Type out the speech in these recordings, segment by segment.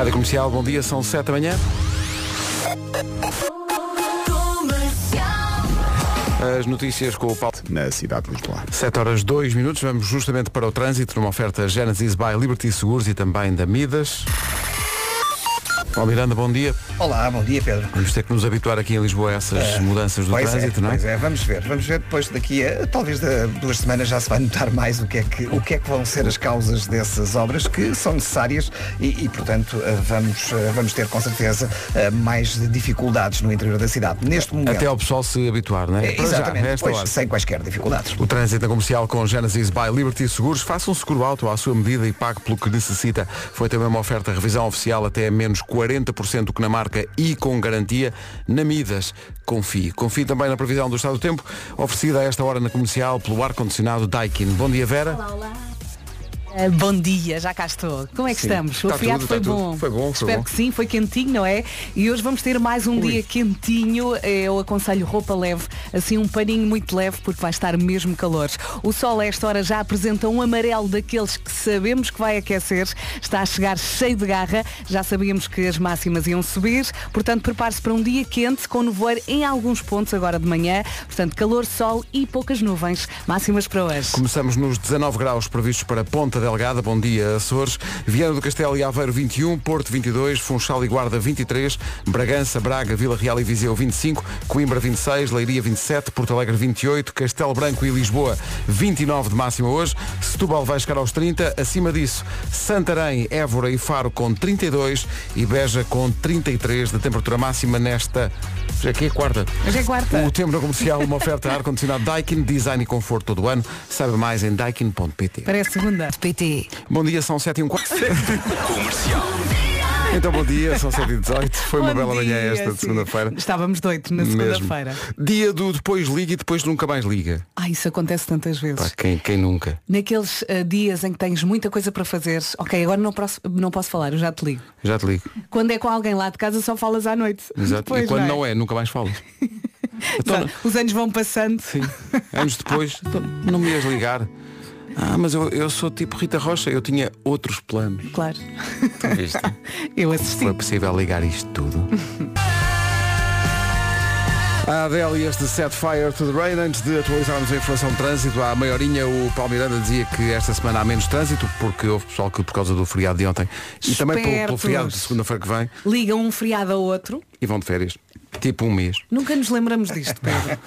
Rádio Comercial, bom dia, são 7 da manhã. As notícias com o Paulo. Na cidade de Lisboa. 7 horas 2 minutos, vamos justamente para o trânsito, numa oferta Genesis by Liberty Seguros e também da Midas. Paulo Miranda, bom dia. Olá, bom dia Pedro. Vamos ter que nos habituar aqui em Lisboa a essas mudanças do pois trânsito, é, não é? Pois é, vamos ver. Vamos ver depois daqui a talvez duas semanas já se vai notar mais o que é que, o que, é que vão ser as causas dessas obras que são necessárias e, e, portanto eh, vamos, eh, vamos ter com certeza eh, mais dificuldades no interior da cidade. Neste momento. Até ao pessoal se habituar, não é? É, já, exatamente, hora. sem quaisquer dificuldades. O trânsito na comercial com Genesis by Liberty Seguros. Faça um seguro alto à sua medida e pague pelo que necessita. Foi também uma oferta revisão oficial até menos 40% do que na marca e com garantia na Midas. Confie. Confie também na previsão do estado do tempo, oferecida a esta hora na comercial pelo ar-condicionado Daikin. Bom dia, Vera. Uh, bom dia, já cá estou. Como é que Sim, estamos? O está feriado foi, tudo. bom. Foi bom, foi Espero bom. que sim, foi quentinho, não é? E hoje vamos ter mais um dia quentinho. Eu aconselho roupa leve, assim um paninho muito leve, porque vai estar mesmo calor. O sol a esta hora já apresenta um amarelo daqueles que sabemos que vai aquecer. Está a chegar cheio de garra. Já sabíamos que as máximas iam subir. Portanto, prepare-se para um dia quente, com nevoeiro em alguns pontos agora de manhã. Portanto, calor, sol e poucas nuvens. Máximas para hoje. Começamos nos 19 graus previstos para Ponta Delgada. Bom dia, Açores. Viana do Castelo e Aveiro 21, Porto 22, Funchal e Guarda 23, Bragança, Braga, Vila Real e Viseu 25, Coimbra 26, Leiria 27, Porto Alegre 28, Castelo Branco e Lisboa 29 de máxima hoje. Setúbal vai chegar aos 30. Acima disso, Santarém, Évora e Faro com 32 e Beja com 33 de temperatura máxima nesta. Já aqui é quarta. Hoje é quarta. O tempo na comercial, uma oferta ar-condicionado Daikin, design e conforto todo o ano. Saiba mais em daikin.pt. Parece segunda. PT. Bom dia, são 7 e um quarto. Então bom dia, são 7 e 18 Foi uma Bom bela manhã dia, esta de sim. segunda-feira. Estávamos doidos na Mesmo. segunda-feira. Dia do depois liga e depois nunca mais liga. Ah, isso acontece tantas vezes. Pá, quem, quem nunca? Naqueles ah, dias em que tens muita coisa para fazer, ok, agora não posso, não posso falar, eu já te ligo. Já te ligo. Quando é com alguém lá de casa só falas à noite. Exato. Depois, e quando não não é, nunca mais falas. Então, Os anos vão passando. sim. Anos depois, então, não me ias ligar. Ah, mas eu, eu sou tipo Rita Rocha, eu tinha outros planos. Claro. Viste? Eu assisti. Foi possível ligar isto tudo. A Adele e este Set Fire to the Rain, antes de atualizarmos a informação de trânsito, à meia horinha o Paulo Miranda dizia que esta semana há menos trânsito, porque houve pessoal que por causa do feriado de ontem e também pelo, pelo feriado de segunda-feira que vem Ligam um feriado ao outro. e vão de férias. Tipo um mês. Nunca nos lembramos disto, Pedro.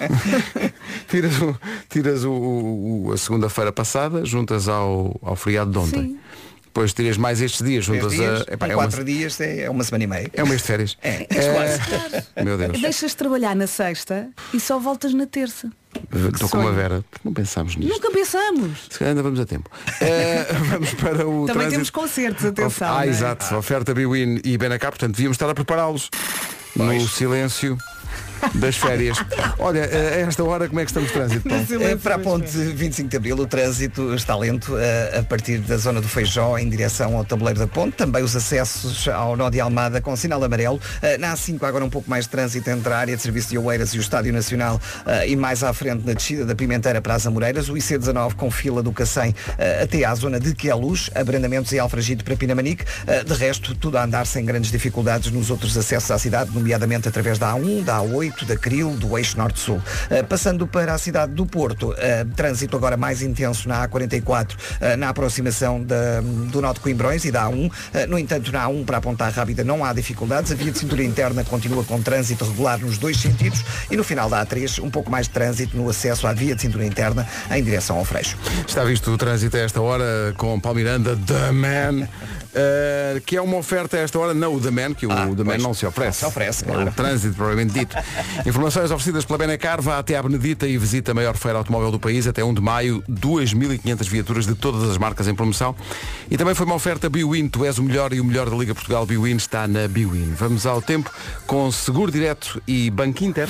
Tiras, o- tiras o, o- a segunda-feira passada, juntas ao, ao feriado de ontem. Sim. Depois tiras mais estes dias, juntas dias, a. epá, é, uma, quatro dias é, é uma semana e meia. é um mês de férias. É, é quase. Meu Deus. Deixas de trabalhar na sexta e só voltas na terça. Estou com uma. Vera. Não pensámos nisto. Nunca pensamos. Se calhar ainda vamos a tempo. Eh, vamos para o Também trânsito. temos concertos, atenção. Ah, é? exato. Oferta Biwin e Benacap, portanto devíamos estar a prepará-los no silêncio das férias. Olha, a esta hora como é que estamos de trânsito, Paulo? É, para a ponte 25 de Abril o trânsito está lento eh, a partir da zona do Feijó em direção ao tabuleiro da ponte. Também os acessos ao nó de Almada com sinal amarelo. Eh, na A5 há agora um pouco mais de trânsito entre a área de serviço de Oeiras e o Estádio Nacional eh, e mais à frente na descida da Pimenteira para as Amoreiras. O IC19 com fila do Cacém até à zona de Queluz, abrandamentos e Alfragide para Pinamanique. De resto, tudo a andar sem grandes dificuldades nos outros acessos à cidade, nomeadamente através da A1, da A8, da Cril, do eixo Norte-Sul. Eh, passando para a cidade do Porto, eh, trânsito agora mais intenso na A44, eh, na aproximação da- do Nó de Coimbrões e da A1. Eh, no entanto, na A1 para a Ponta Rábida não há dificuldades. A via de cintura interna continua com trânsito regular nos dois sentidos e no final da A3 um pouco mais de trânsito no acesso à via de cintura interna em direção ao Freixo. Está visto o trânsito a esta hora com Paulo Miranda, The Man, eh, que é uma oferta a esta hora, não o The Man, que o Ah, The Man pois, não se oferece. não se oferece, É claro. o trânsito, provavelmente dito. Informações oferecidas pela Benacar, vá até à Benedita e visita a maior feira automóvel do país até 1 de maio, 2.500 viaturas de todas as marcas em promoção. E também foi uma oferta Biwin, tu és o melhor e o melhor da Liga Portugal Biwin está na Biwin. Vamos ao tempo com Seguro Direto e Banco Inter.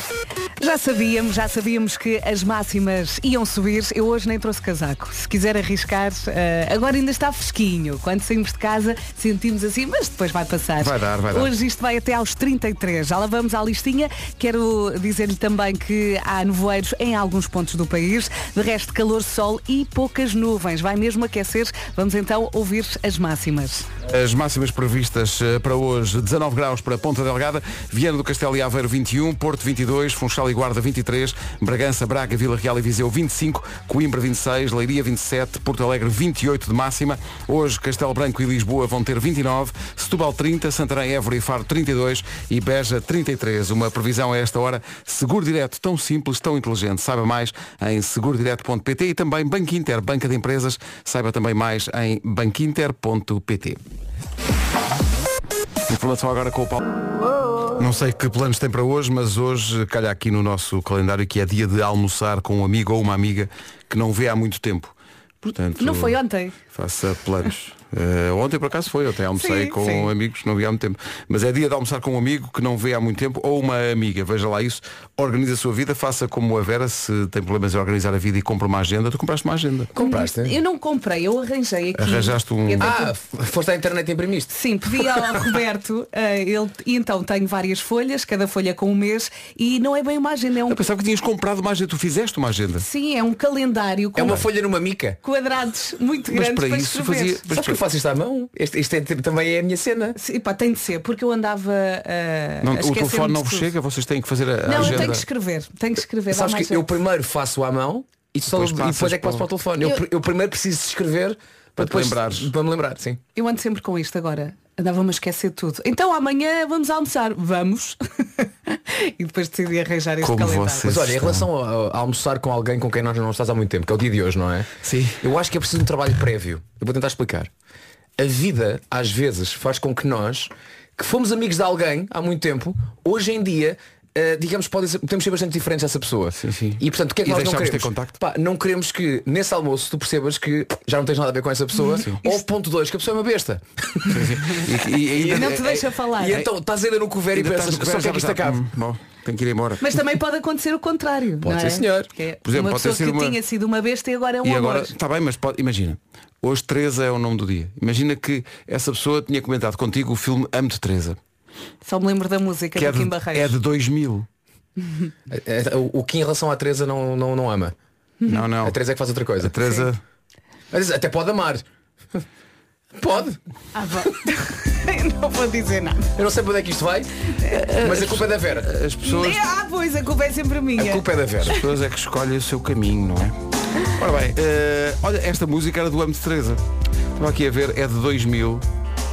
Já sabíamos, já sabíamos que as máximas iam subir. Eu hoje nem trouxe casaco. Se quiser arriscar, eh, agora ainda está fresquinho. Quando saímos de casa sentimos assim, mas depois vai passar. Vai dar, vai dar. Hoje isto vai até aos 33. Já lá vamos à listinha. Quero dizer-lhe também que há nevoeiros em alguns pontos do país. De resto, calor, sol e poucas nuvens. Vai mesmo aquecer. Vamos então ouvir as máximas. As máximas previstas eh, para hoje, 19 graus para Ponta Delgada, Viana do Castelo e Aveiro 21, Porto 22, Funchal e Guarda 23, Bragança, Braga, Vila Real e Viseu 25, Coimbra 26, Leiria 27, Porto Alegre 28 de máxima. Hoje Castelo Branco e Lisboa vão ter 29, Setúbal 30, Santarém, Évora e Faro 32 e Beja 33. Uma previsão a esta hora, seguro direto tão simples, tão inteligente. Saiba mais em segurodireto.pt e também Banco Inter, banca de empresas. Saiba também mais em banquinter.pt. Informação agora com o Paulo. Não sei que planos tem para hoje, mas hoje calha aqui no nosso calendário que é dia de almoçar com um amigo ou uma amiga que não vê há muito tempo. Portanto, Não foi ontem. Faça planos. Eh, ontem por acaso foi, eu até almocei Sim, com sim. amigos, não vi há muito tempo. Mas é dia de almoçar com um amigo que não vê há muito tempo ou uma amiga. Veja lá isso, organize a sua vida, faça como a Vera, se tem problemas em organizar a vida e compra uma agenda, tu compraste uma agenda. Compraste? Eu não comprei, eu arranjei aqui. Arranjaste um- Ah, foste à internet e imprimiste? Sim, pedi ao Roberto, eh, ele, e então tenho várias folhas, cada folha com um mês, e não é bem uma agenda, é um. Eu pensava que tinhas comprado uma agenda, tu fizeste uma agenda. Sim, é um calendário com É uma folha numa mica. quadrados muito Mas grandes para para, isso escrever. fazia. Faço isto à mão? Este, isto é- também é a minha cena. Sim, pá, tem de ser, porque eu andava uh, Não, a o telefone não vos chega, vocês têm que fazer a, a Não, eu tenho que escrever, tenho que escrever. Sabes que eu primeiro faço à mão e, só, Depois e depois é que passo para o telefone. Eu, Eu- eu primeiro preciso de escrever Para te depois, lembrares. Para me lembrar, sim. Eu ando sempre com isto agora. Andava-me a esquecer tudo. Então amanhã vamos almoçar. Vamos. e depois decidi arranjar este Como calendário. Mas olha, em relação a, a almoçar com alguém com quem nós não estás há muito tempo, que é o dia de hoje, não é? Sim. Eu acho que é preciso um trabalho prévio. Eu vou tentar explicar. A vida, às vezes, faz com que nós, que fomos amigos de alguém há muito tempo, hoje em dia, eh, digamos, pode ser, podemos ser bastante diferentes dessa pessoa. Sim, sim. E portanto, o que é que E nós não ter queremos? contacto? Pá, não queremos que nesse almoço tu percebas que já não tens nada a ver com essa pessoa. Ou ponto dois, que a pessoa é uma besta. E, e- e ainda, Não te deixa falar. E então estás ainda no cover e pensas, só governo, quer que isto acabe. hum, bom, tenho que ir embora. Mas também pode acontecer o contrário. Pode não ser, é? senhor. Que é Por exemplo, uma pode ter pessoa sido que uma- tinha sido uma besta e agora é um E amor. agora, está bem, mas pode, imagina, hoje Teresa é o nome do dia. Imagina que essa pessoa tinha comentado contigo o filme Amo-te Teresa, Só me lembro da música que é do Kim de, Barreiros. é de 2000. É, é, O o que em relação à Teresa não, não, não ama. Não, não. A Teresa é que faz outra coisa. A Teresa, Mas Até pode amar. Pode. Ah, não vou dizer nada. Eu não sei para onde é que isto vai, mas a culpa é da Vera. as pessoas, Ah, pois, a culpa é sempre minha. A culpa é da Vera. as pessoas é que escolhem o seu caminho, não é? Ora bem, eh, olha, esta música era do Amo-te Teresa. Estava aqui a ver, é de 2000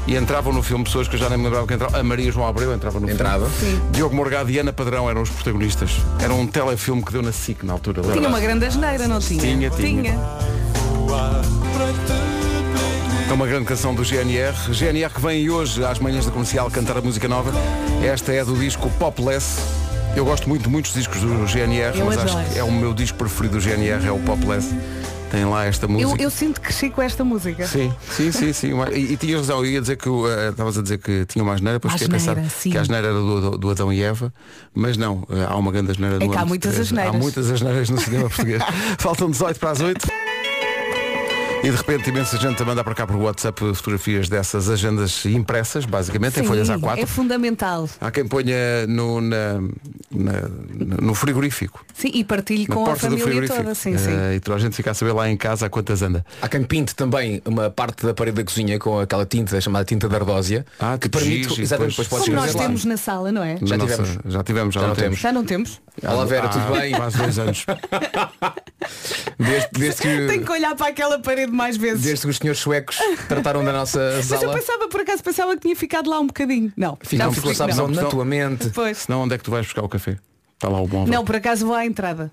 e entravam no filme pessoas que eu já nem me lembrava que entravam. A Maria João Abreu entrava no Entrava. filme. Diogo Morgado e Ana Padrão eram os protagonistas. Era um telefilme que deu na SIC na altura. Tinha uma grande asneira, não tinha? Tinha, tinha. É uma grande canção do GNR. GNR que vem hoje às manhãs da comercial cantar a música nova. Esta é do disco Popless. Eu gosto muito de muitos discos do GNR, Eu mas acho adoro. que é o meu disco preferido do GNR, é o Popless. Tem lá esta Eu, música. eu sinto que cresci com esta música. Sim, sim, sim, sim. E, e tinhas razão, eu ia dizer que estavas a dizer que tinha uma asneira, depois fiquei a pensar sim. que a asneira era do, do- do Adão e Eva, mas não, eh, há uma grande asneira É no há muitas asneiras. Há muitas asneiras no cinema português. Faltam 18 para as 8. E de repente imensa gente a mandar para cá por WhatsApp fotografias dessas agendas impressas, basicamente, em Sim, folhas A4. É fundamental. Há quem ponha no, na- na- no frigorífico. Sim, e partilhe com a família frigorífico. toda. Sim, Eh, sim. E toda a gente fica a saber lá em casa a quantas anda. Há quem pinte também uma parte da parede da cozinha com aquela tinta chamada tinta de ardósia. Ah, que permite. giz Exatamente, depois- depois podes Como nós escrever lá. temos na sala, não é? Já Nossa, tivemos. Já tivemos, já, Já não não temos. Já não temos? Olá Vera, Há tudo bem? Quase dois anos. Desde, desde Tenho que, que olhar para aquela parede mais vezes. desde que os senhores suecos trataram da nossa Mas eu sala. pensava, por acaso, pensava que tinha ficado lá um bocadinho. Não, Fica porque percebi sabes não. onde? Na Não. tua mente. Pois. Senão onde é que tu vais buscar o café? Está lá o móvel. Não, por acaso vou à entrada.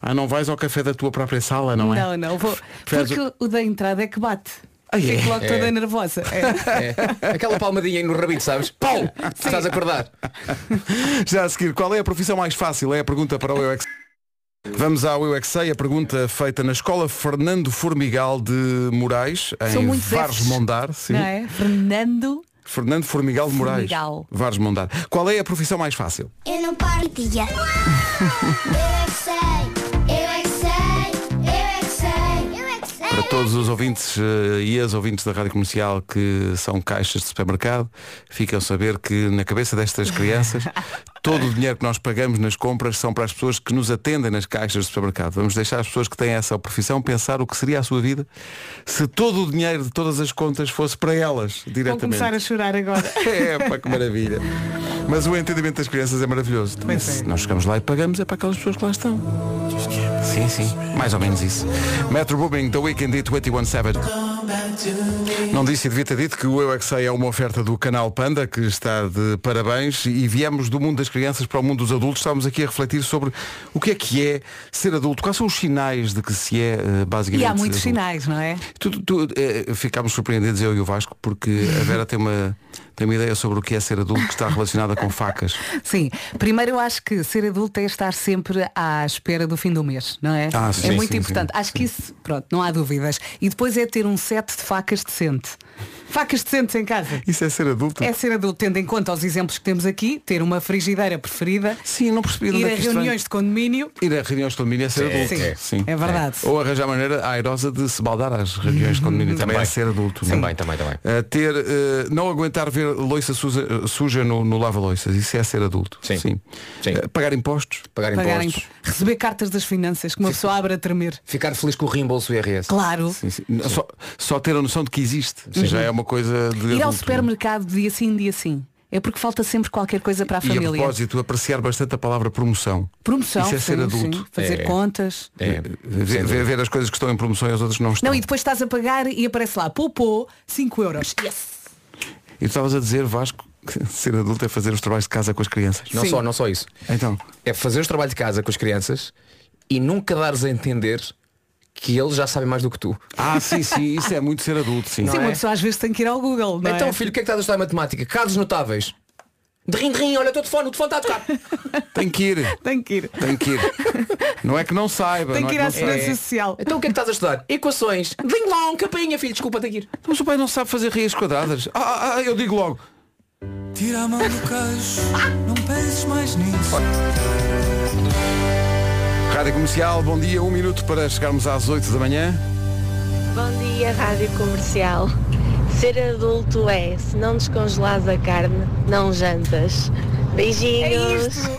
Ah, não vais ao café da tua própria sala, não é? Não, não, vou. Porque o da entrada é que bate. Ah, é? Fico logo É. toda nervosa. É. É. Aquela palmadinha aí no rabito, sabes? Pau! Estás a acordar. Já a seguir, qual é a profissão mais fácil? É a pergunta para o Eu é. Vamos ao Eu é que Sei, a pergunta feita na escola Fernando Formigal de Moraes, em Vares. Mondar. Sim. Não é? Fernando. Fernando Formigal de Moraes. Formigal. Vares Mondar. Qual é a profissão mais fácil? Eu não paro dia. todos os ouvintes eh, e as ouvintes da Rádio Comercial que são caixas de supermercado, ficam a saber que na cabeça destas crianças todo o dinheiro que nós pagamos nas compras são para as pessoas que nos atendem nas caixas do supermercado. Vamos deixar as pessoas que têm essa profissão pensar o que seria a sua vida se todo o dinheiro de todas as contas fosse para elas Vou diretamente. começar a chorar agora. É, pá, que maravilha. Mas o entendimento das crianças é maravilhoso. Pois Se nós chegamos lá e pagamos, é para aquelas pessoas que lá estão. Sim, sim. Mais ou menos isso. Metro Booming, The Weekend e 21 Savage. Não disse e devia ter dito que o Eu é que Sei é uma oferta do canal Panda, que está de parabéns, e viemos do mundo das crianças para o mundo dos adultos. Estávamos aqui a refletir sobre o que é que é ser adulto, quais são os sinais de que se é eh, basicamente. E há muitos sinais, não é? Tu, tu, eh, ficámos surpreendidos, eu e o Vasco, porque a Vera tem uma, tem uma ideia sobre o que é ser adulto que está relacionada com facas. Sim. Primeiro eu acho que ser adulto é estar sempre à espera do fim do mês, não é? Ah, sim, é muito sim, importante. sim, acho que isso, pronto, não há dúvidas. E depois é ter um set de facas decente. Facas decentes em casa. Isso é ser adulto? É ser adulto, tendo em conta os exemplos que temos aqui, ter uma frigideira preferida, Sim, não percebi ir é a isto reuniões de condomínio. Ir a reuniões de condomínio é ser adulto. Sim, é verdade. Ou arranjar maneira airosa de se baldar às reuniões de condomínio. Também, é Também. ser adulto. é? Também, também, também. Uh, ter, uh, não aguentar ver loiça suja, suja no, no lava-loiças, isso é ser adulto. Sim. Sim. Uh, pagar impostos. Pagar Pagar impostos. imp- receber cartas das finanças que uma pessoa abre a tremer. Ficar feliz com o reembolso IRS. Claro. Sim, sim. Só, só ter a noção de que existe. Já é uma coisa de Ir ao adulto. supermercado dia sim, dia sim. É porque falta sempre qualquer coisa para a E a família. propósito, apreciar bastante a palavra promoção. Promoção, Isso é ser sim, adulto. sim. Fazer É. contas. É, Ver, ver- ver as coisas que estão em promoção e as outras que não estão. Não, e depois estás a pagar e aparece lá, poupou 5 euros. Yes! E tu estavas a dizer, Vasco, que ser adulto é fazer os trabalhos de casa com as crianças. Não Sim. só, não só isso. Então, É fazer os trabalhos de casa com as crianças e nunca dares a entender que eles já sabem mais do que tu. ah, sim, sim, isso é muito ser adulto, sim. Sim, é? uma pessoa às vezes tem que ir ao Google. Não então, é? filho, o que é que estás a estudar em matemática? Casos notáveis. De rim, de rim, olha o teu telefone, o telefone está a tocar. Tem que ir, Tem que ir. tem que ir. Não é que não saiba. Tem não que é ir à segurança social. Então o que é que estás a estudar? Equações. Ding long, capinha, filho, desculpa, tem que ir. Mas o pai não sabe fazer raízes quadradas. Ah, ah, ah, eu digo logo. Tira a mão do queixo, não penses mais nisso. Rádio Comercial, bom dia, um minuto para chegarmos às 8 da manhã. Bom dia, Rádio Comercial. Ser adulto é, se não descongelares a carne, não jantas. É Beijinhos. isto.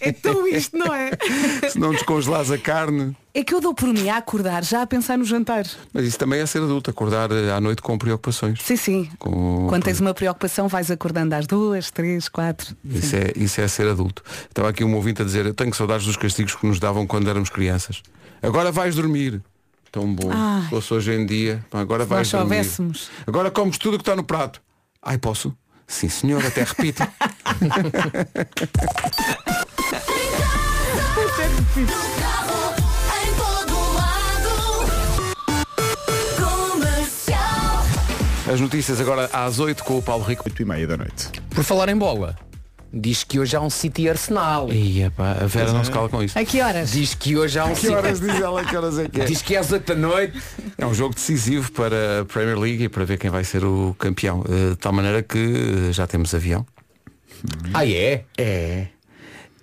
É tão isto, não é? Se não descongelares a carne. É que eu dou por mim a acordar já a pensar no jantar. Mas isso também é ser adulto, acordar eh, à noite com preocupações. Sim, sim. Com- Quando tens uma preocupação vais acordando às duas, três, quatro. Isso é, isso é ser adulto. Estava aqui um ouvinte a dizer, eu tenho saudades dos castigos que nos davam quando éramos crianças. Agora vais dormir. Tão bom. Ai. Se fosse hoje em dia. Agora vais nós dormir. soubéssemos. Agora comes tudo o que está no prato. Ai, posso? Sim, senhor, até repito. Lado. Comercial. As notícias agora às 8 com o Paulo Rico. 8 e meia da noite. Por falar em bola, diz que hoje há um City Arsenal. Ia, pá, a Vera não se cala com isso. A que horas? Diz que hoje há um Que City horas diz ela? Que horas é que é? Diz que é às 8 da noite. É um jogo decisivo para a Premier League e para ver quem vai ser o campeão. Eh, De tal maneira que eh, já temos avião. Ah, é? É.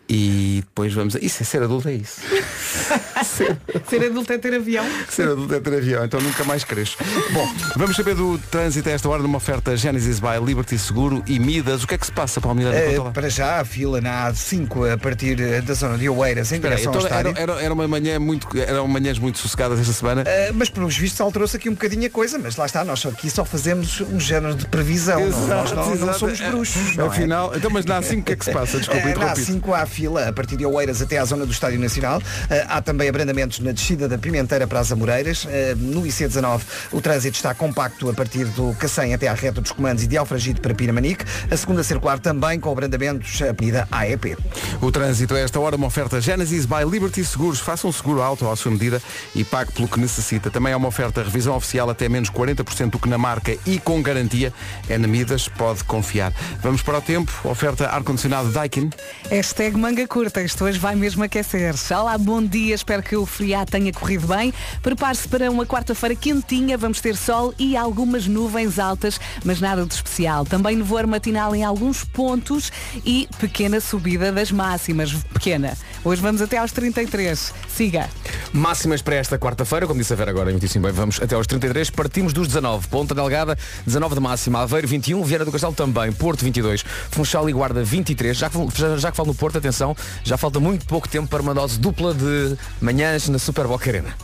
E depois vamos a... Isso é ser adulto, é isso. Ser adulto é ter avião. Ser adulto é ter avião, então nunca mais cresço. Bom, vamos saber do trânsito a esta hora numa oferta Genesis by Liberty Seguro e Midas. O que é que se passa, Miranda? Eh, Conta lá. para já a fila na A5 a partir eh, da zona de Oeiras em Espera direção ao então, era, estádio. era, era uma manhã muito, eram manhãs muito sossegadas esta semana. Eh, mas pelos vistos alterou-se aqui um bocadinho a coisa, mas lá está, nós só aqui só fazemos um género de previsão. não, nós não, não exato. somos bruxos. não é? Afinal, então, mas na A5 o que é que se passa? Desculpa, Eh, Na interrompi. A5 há fila a partir de Oeiras até à zona do Estádio Nacional. Há também abrandamentos na descida da Pimenteira para as Amoreiras. Eh, no IC19 o trânsito está compacto a partir do Cacém até à reta dos comandos e de Alfragide para Pinamanique. A segunda circular também com abrandamentos a Avenida AEP. O trânsito a esta hora uma oferta Genesis by Liberty Seguros. Faça um seguro alto à sua medida e pague pelo que necessita. Também há uma oferta revisão oficial até menos 40% do que na marca e com garantia. É na Midas, pode confiar. Vamos para o tempo. Oferta ar-condicionado Daikin. Hashtag manga curta, isto hoje vai mesmo aquecer. Olá, bom dia, espero que o feriado tenha corrido bem. Prepare-se para uma quarta-feira quentinha, vamos ter sol e algumas nuvens altas, mas nada de especial. Também nevoeiro matinal em alguns pontos e pequena subida das máximas. Pequena. Hoje vamos até aos 33. Siga. Máximas para esta quarta-feira, como disse a Vera agora, muitíssimo bem, vamos até aos 33, partimos dos 19, Ponta Delgada, 19 de máxima, Aveiro 21, Vieira do Castelo também, Porto 22, Funchal e Guarda 23, já que, já, já que falo no Porto, atenção, já falta muito pouco tempo para uma dose dupla de manhãs na Super Boca Arena.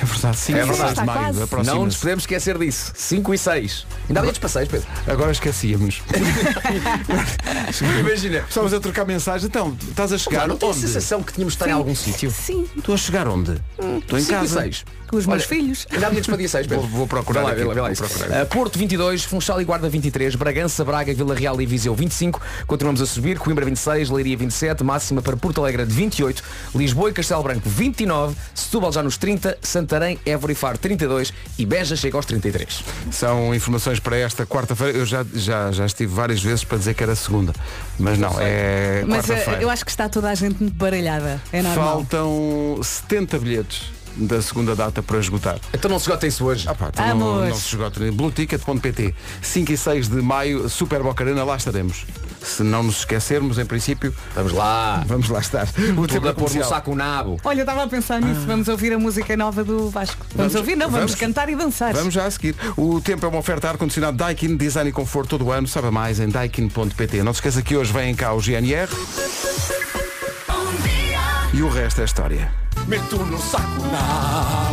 É verdade, sim. É verdade. de maio. Não nos podemos esquecer disso. 5 e 6. Ainda há bilhetes para 6, Pedro. Agora esquecíamos. Imagina. Estamos a trocar mensagem. Então, estás a chegar Cara, não tenho a onde? sensação que tínhamos de estar em algum sítio. Sim. Estou a chegar onde? Estou em 5 e casa. 6. Com os meus filhos. Ainda há bilhetes para dia 6, Pedro. Vou- vou procurar Vê lá, aqui, vê lá, vê lá vou isso. procurar. Uh, Porto 22, Funchal e Guarda 23, Bragança, Braga, Vila Real e Viseu 25. Continuamos a subir. Coimbra 26, Leiria 27, máxima para Porto Alegre de 28, Lisboa e Castelo Branco 29, Setúbal já nos 30, Santarém, Évora e Faro 32 e Beja chega aos 33. São informações para esta quarta-feira. Eu já, já, já estive várias vezes para dizer que era segunda. Mas não, é Mas eh, eu acho que está toda a gente muito baralhada. É normal. Faltam 70 bilhetes da segunda data para esgotar. Então não se esgota isso hoje. Ah, pá, então não, não se esgota. Blueticket.pt 5 e 6 de maio, Super Boca Arena, lá estaremos. Se não nos esquecermos, em princípio, Vamos lá. vamos lá estar. O é a pôr no saco o nabo. Olha, eu estava a pensar nisso. Vamos ouvir a música nova do Vasco. Vamos, Vamos- ouvir? Não, vamos, vamos. cantar e dançar. Vamos já a seguir. O tempo é uma oferta ar-condicionado Daikin, design e conforto todo o ano. Sabe mais em daikin.pt. Não se esqueça que hoje vem cá o GNR. E o resto é história. Meto no saco nabo.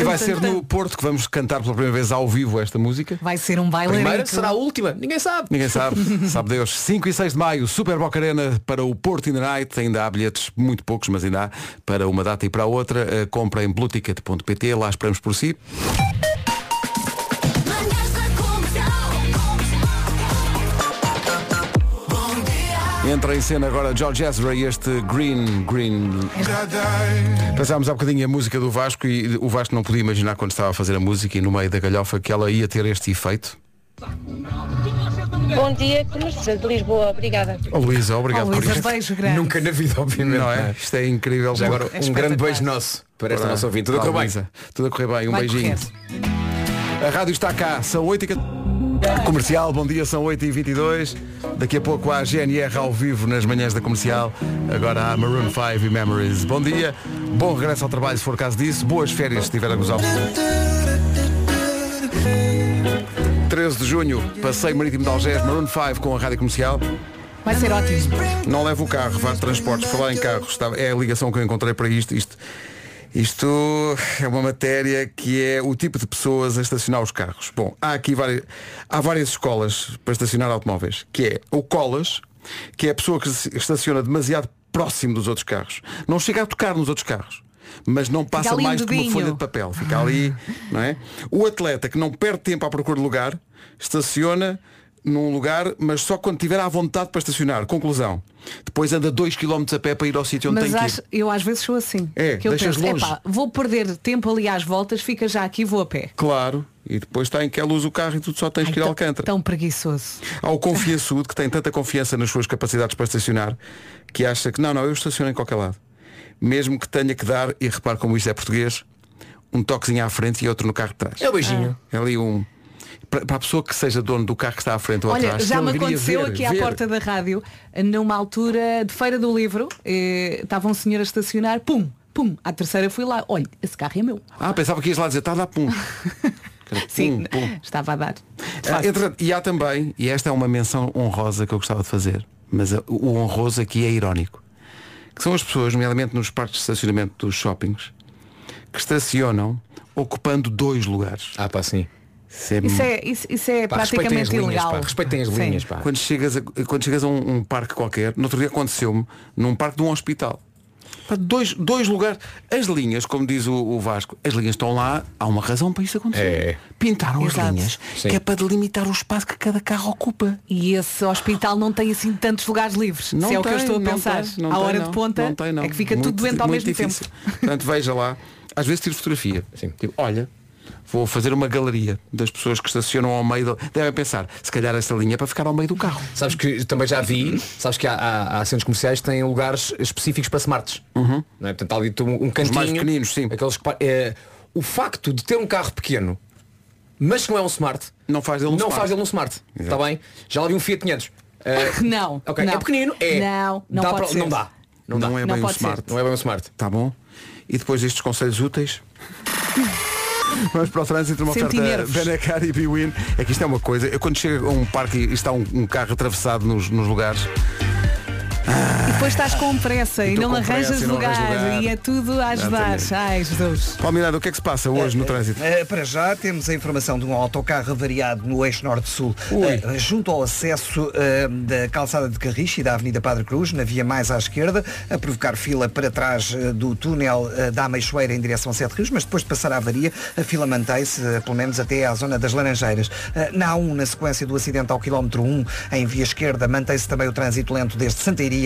E vai ser no Porto que vamos cantar pela primeira vez ao vivo esta música. Vai ser um baile Primeira será a última. Ninguém sabe. Ninguém sabe, sabe Deus. 5 e 6 de maio, Super Boca Arena para o Porto in the Night. Ainda há bilhetes, muito poucos, mas ainda há para uma data e para a outra. Eh, Compra em blueticket.pt, lá esperamos por si. Entra em cena agora George Ezra e este Green Green. Pensámos há bocadinho a música do Vasco e o Vasco não podia imaginar quando estava a fazer a música e no meio da galhofa que ela ia ter este efeito. Bom dia, comerciante de Lisboa. Obrigada. Oh, Luísa, obrigado Oh, por Luísa, isto. beijo grande. Nunca na vida, obviamente. Não é? Isto é incrível. Já agora É um grande beijo nosso para esta nossa ouvinte. Tudo a correr bem. Tudo a correr bem. Um Vai beijinho. correr. A rádio está cá, são 8 e 14 Comercial, bom dia, são 8 e 22 Daqui a pouco há a GNR ao vivo nas manhãs da comercial. Agora há Maroon 5 e Memories. Bom dia, bom regresso ao trabalho se for caso disso. Boas férias se estiver a gozar. 13 de junho, passeio marítimo de Algés, Maroon 5 com a rádio comercial. Vai ser ótimo. Não leva o carro, vá de transportes. Falar em carros, é a ligação que eu encontrei para isto. Isto, isto é uma matéria que é o tipo de pessoas a estacionar os carros. Bom, há aqui várias, há várias escolas para estacionar automóveis, que é o colas, que é a pessoa que estaciona demasiado próximo dos outros carros. Não chega a tocar nos outros carros. Mas não passa mais que uma folha de papel. Fica ali, não é? O atleta que não perde tempo à procura de lugar, estaciona num lugar, mas só quando tiver à vontade para estacionar. Conclusão. Depois anda 2 km a pé para ir ao sítio onde Mas tem que acho- ir. eu às vezes sou assim. É, que eu deixas penso, longe. "Epá, vou perder tempo ali às voltas, fica já aqui, vou a pé. Claro. E depois está em que luz o carro e tu só tens Ai, que ir a tão- Alcântara. Tão preguiçoso. Há o confiançudo que tem tanta confiança nas suas capacidades para estacionar que acha que não, não, eu estaciono em qualquer lado. Mesmo que tenha que dar, e repare como isto é português, um toquezinho à frente e outro no carro de trás. É o beijinho. É ali um. Para, a pessoa que seja dono do carro que está à frente ou Olha, atrás. já me aconteceu ver, aqui à ver. porta da rádio, numa altura de feira do livro, eh, estava um senhor a estacionar, pum, pum, à terceira fui lá, olha, esse carro é meu. Ah, pensava que ias lá dizer, está a dar pum. Sim, Pum, pum. estava a dar. Ah, entretanto, e há também, e esta é uma menção honrosa que eu gostava de fazer, mas o honroso aqui é irónico, que são as pessoas, nomeadamente nos parques de estacionamento dos shoppings, que estacionam ocupando dois lugares. Ah, pá, sim. Isso é Isso é, isso, isso é Pá, as praticamente linhas, ilegal. pá. Respeitem as Sim. linhas, pá. Quando chegas a, quando chegas a um, um parque qualquer, no outro dia aconteceu-me, num parque de um hospital. Pá, Dois, dois lugares. As linhas, como diz o, o Vasco, as linhas estão lá, há uma razão para isso acontecer. É. Pintaram as Exato. linhas, Sim. que é para delimitar o espaço que cada carro ocupa. E esse hospital não tem assim tantos lugares livres. se é o que eu tem, estou a não pensar. tem, não à tem, hora não. de ponta Não tem, não. é que fica Muito- tudo doente ao mesmo difícil. tempo. Portanto, veja lá. Às vezes tiro fotografia. Sim. Tipo, olha, vou fazer uma galeria das pessoas que estacionam ao meio. Do... Devem pensar, se calhar esta linha é para ficar ao meio do carro. Sabes que também já vi, sabes que há, há, há centros comerciais que têm lugares específicos para smarts. Não é? Portanto, ali tu- um cantinho. mais pequeninos, sim. Aqueles que, é, o facto de ter um carro pequeno, mas que não é um smart, Não faz dele um não smart. faz dele um smart. Está bem? Já lá vi um Fiat 500. Eh, Não, ok, não. é pequenino, é. Não, não dá ser. Não dá. Não, dá. é Não bem um pode ser. smart. Não é bem um smart. Tá bom? E depois destes conselhos úteis. Vamos para o trânsito, uma Senti oferta nervos. Benacar e Biwin. É que isto é uma coisa. Eu quando chego a um parque e está um, um carro atravessado nos, nos lugares, E depois estás com pressa e, não arranjas pressa não lugar, lugar. e é tudo a ajudar. Ai, Jesus. Paulo Miranda, o que é que se passa hoje no trânsito? Eh, Para já temos a informação de um autocarro avariado no eixo norte-sul, eh, junto ao acesso eh, da calçada de Carriche e da Avenida Padre Cruz, na via mais à esquerda, a provocar fila para trás eh, do túnel eh, da Ameixoeira em direção a Sete Rios, mas depois de passar a avaria, a fila mantém-se, eh, pelo menos até à zona das Laranjeiras. Eh, Na A1, na sequência do acidente ao quilómetro 1, em via esquerda, mantém-se também o trânsito lento desde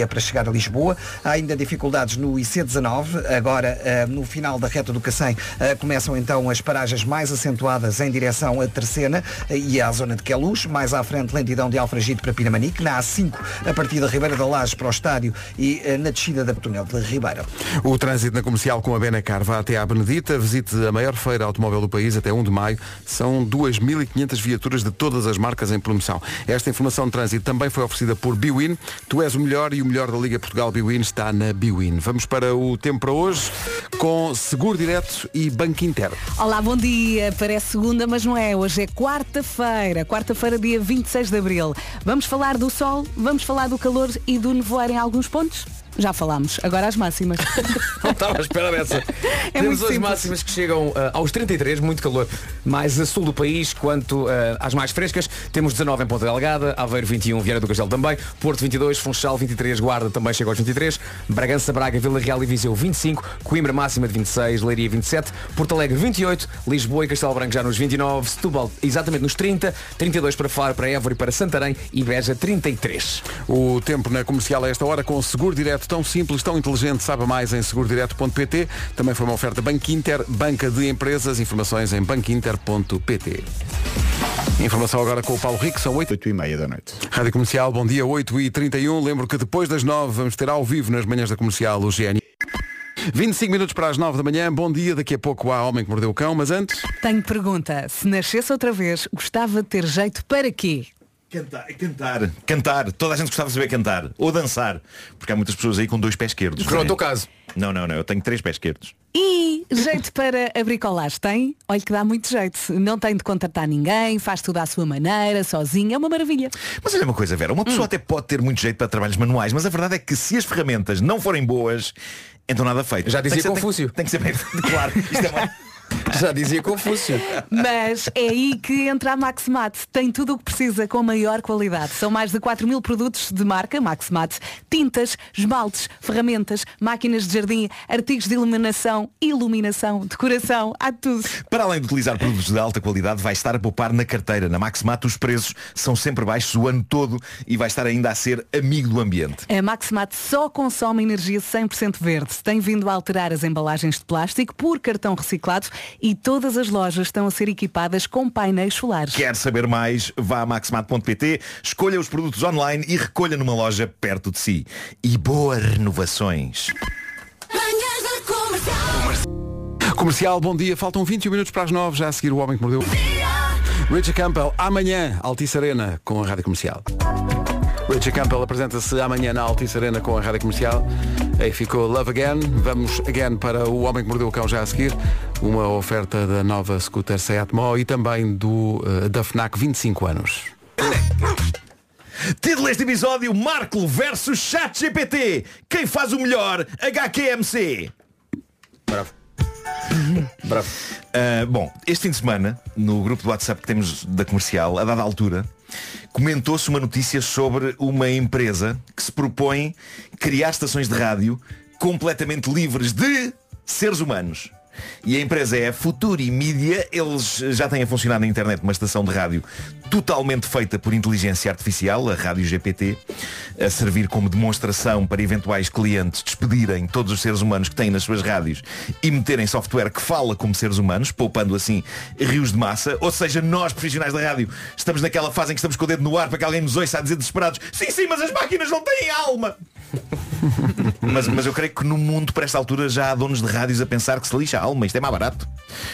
Para chegar a Lisboa. Há ainda dificuldades no IC19, agora eh, no final da reta do Cacém eh, começam então as paragens mais acentuadas em direção a Terceira eh, e à zona de Queluz, mais à frente lentidão de Alfragide para Pinamanique, na A5 a partir da Ribeira da Laje para o estádio e na descida da túnel de Ribeira. O trânsito na comercial com a Benacar vá até à Benedita, visite a maior feira automóvel do país até 1 de maio. São 2.500 viaturas de todas as marcas em promoção. Esta informação de trânsito também foi oferecida por Biwin. Tu és o melhor e o melhor da Liga Portugal Biwin está na Biwin. Vamos para o tempo para hoje com Seguro Direto e Banco Inter. Olá, bom dia. Parece segunda, mas não é. Hoje é quarta-feira. Quarta-feira, dia 26 de abril. Vamos falar do sol, vamos falar do calor e do nevoeiro em alguns pontos? Já falámos. Agora as máximas. Não estava à espera dessa. É Temos as máximas que chegam ah, aos 33, muito calor, mais a sul do país, quanto ah, às mais frescas. Temos 19 em Ponta Delgada, Aveiro 21, Vieira do Castelo também, Porto 22, Funchal 23, Guarda também chega aos 23, Bragança, Braga, Vila Real e Viseu 25, Coimbra máxima de 26, Leiria 27, Porto Alegre 28, Lisboa e Castelo Branco já nos 29, Setúbal exatamente nos 30, 32 para Faro, para Évora e para Santarém e Beja 33. O tempo na comercial a esta hora com o Seguro Direto tão simples, tão inteligente, saiba mais em segurodireto.pt. Também foi uma oferta Banco Inter, banca de empresas, informações em banquinter.pt. Informação agora com o Paulo Rico, são 8 8 e meia da noite. Rádio Comercial, bom dia, 8 e 31 Lembro que depois das 9 vamos ter ao vivo nas manhãs da comercial o GN. 25 minutos para as 9 da manhã, bom dia, daqui a pouco há Homem que Mordeu o Cão, mas antes... Tenho pergunta. Se nascesse outra vez, gostava de ter jeito para quê? Cantar, cantar, cantar. Toda a gente gostava de saber cantar. Ou dançar. Porque há muitas pessoas aí com dois pés esquerdos. Pronto, é o caso. Não, não, não. Eu tenho três pés esquerdos. E jeito para a bricolagem tem? Olha que dá muito jeito. Não tem de contratar ninguém, faz tudo à sua maneira, sozinho, é uma maravilha. Mas olha uma coisa, Vera. Uma pessoa até pode ter muito jeito para trabalhos manuais, mas a verdade é que se as ferramentas não forem boas, então nada feito. Já dizia Tem que ser- Confúcio. Tem, tem que ser bem. Claro. Isto é uma... Já dizia Confúcio. Mas é aí que entra a Maximat. Tem tudo o que precisa com maior qualidade. São mais de 4 mil produtos de marca Maximat. Tintas, esmaltes, ferramentas, máquinas de jardim, artigos de iluminação, iluminação, decoração, há tudo. Para além de utilizar produtos de alta qualidade, vai estar a poupar na carteira. Na Maximat os preços são sempre baixos o ano todo e vai estar ainda a ser amigo do ambiente. A Maximat só consome energia 100% verde. Tem vindo a alterar as embalagens de plástico por cartão reciclado e todas as lojas estão a ser equipadas com painéis solares. Quer saber mais? Vá a maximat.pt, escolha os produtos online e recolha numa loja perto de si. E boas renovações. Comercial, bom dia, faltam 21 minutos para as 9, já a seguir o Homem que Mordeu. Richard Campbell, amanhã, Altice Arena com a Rádio Comercial. Richard Campbell apresenta-se amanhã na Altice Arena com a Rádio Comercial. Aí ficou Love Again. Vamos again para o Homem que Mordeu o Cão já a seguir. Uma oferta da nova scooter Seat Mó e também do, eh, da FNAC 25 anos. Título deste episódio, Marco versus ChatGPT. Quem faz o melhor? HQMC. Bravo. Bravo. Uh, bom, este fim de semana, no grupo do WhatsApp que temos da comercial, a dada altura, comentou-se uma notícia sobre uma empresa que se propõe criar estações de rádio completamente livres de seres humanos. E a empresa é a Futuri Media, eles já têm a funcionar na internet uma estação de rádio totalmente feita por inteligência artificial, a Rádio GPT, a servir como demonstração para eventuais clientes despedirem todos os seres humanos que têm nas suas rádios e meterem software que fala como seres humanos, poupando assim rios de massa. Ou seja, nós, profissionais da rádio, estamos naquela fase em que estamos com o dedo no ar para que alguém nos ouça a dizer desesperados Sim, sim, mas as máquinas não têm alma! mas, mas eu creio que no mundo, para esta altura, já há donos de rádios a pensar que se lixa a alma, isto é mais barato.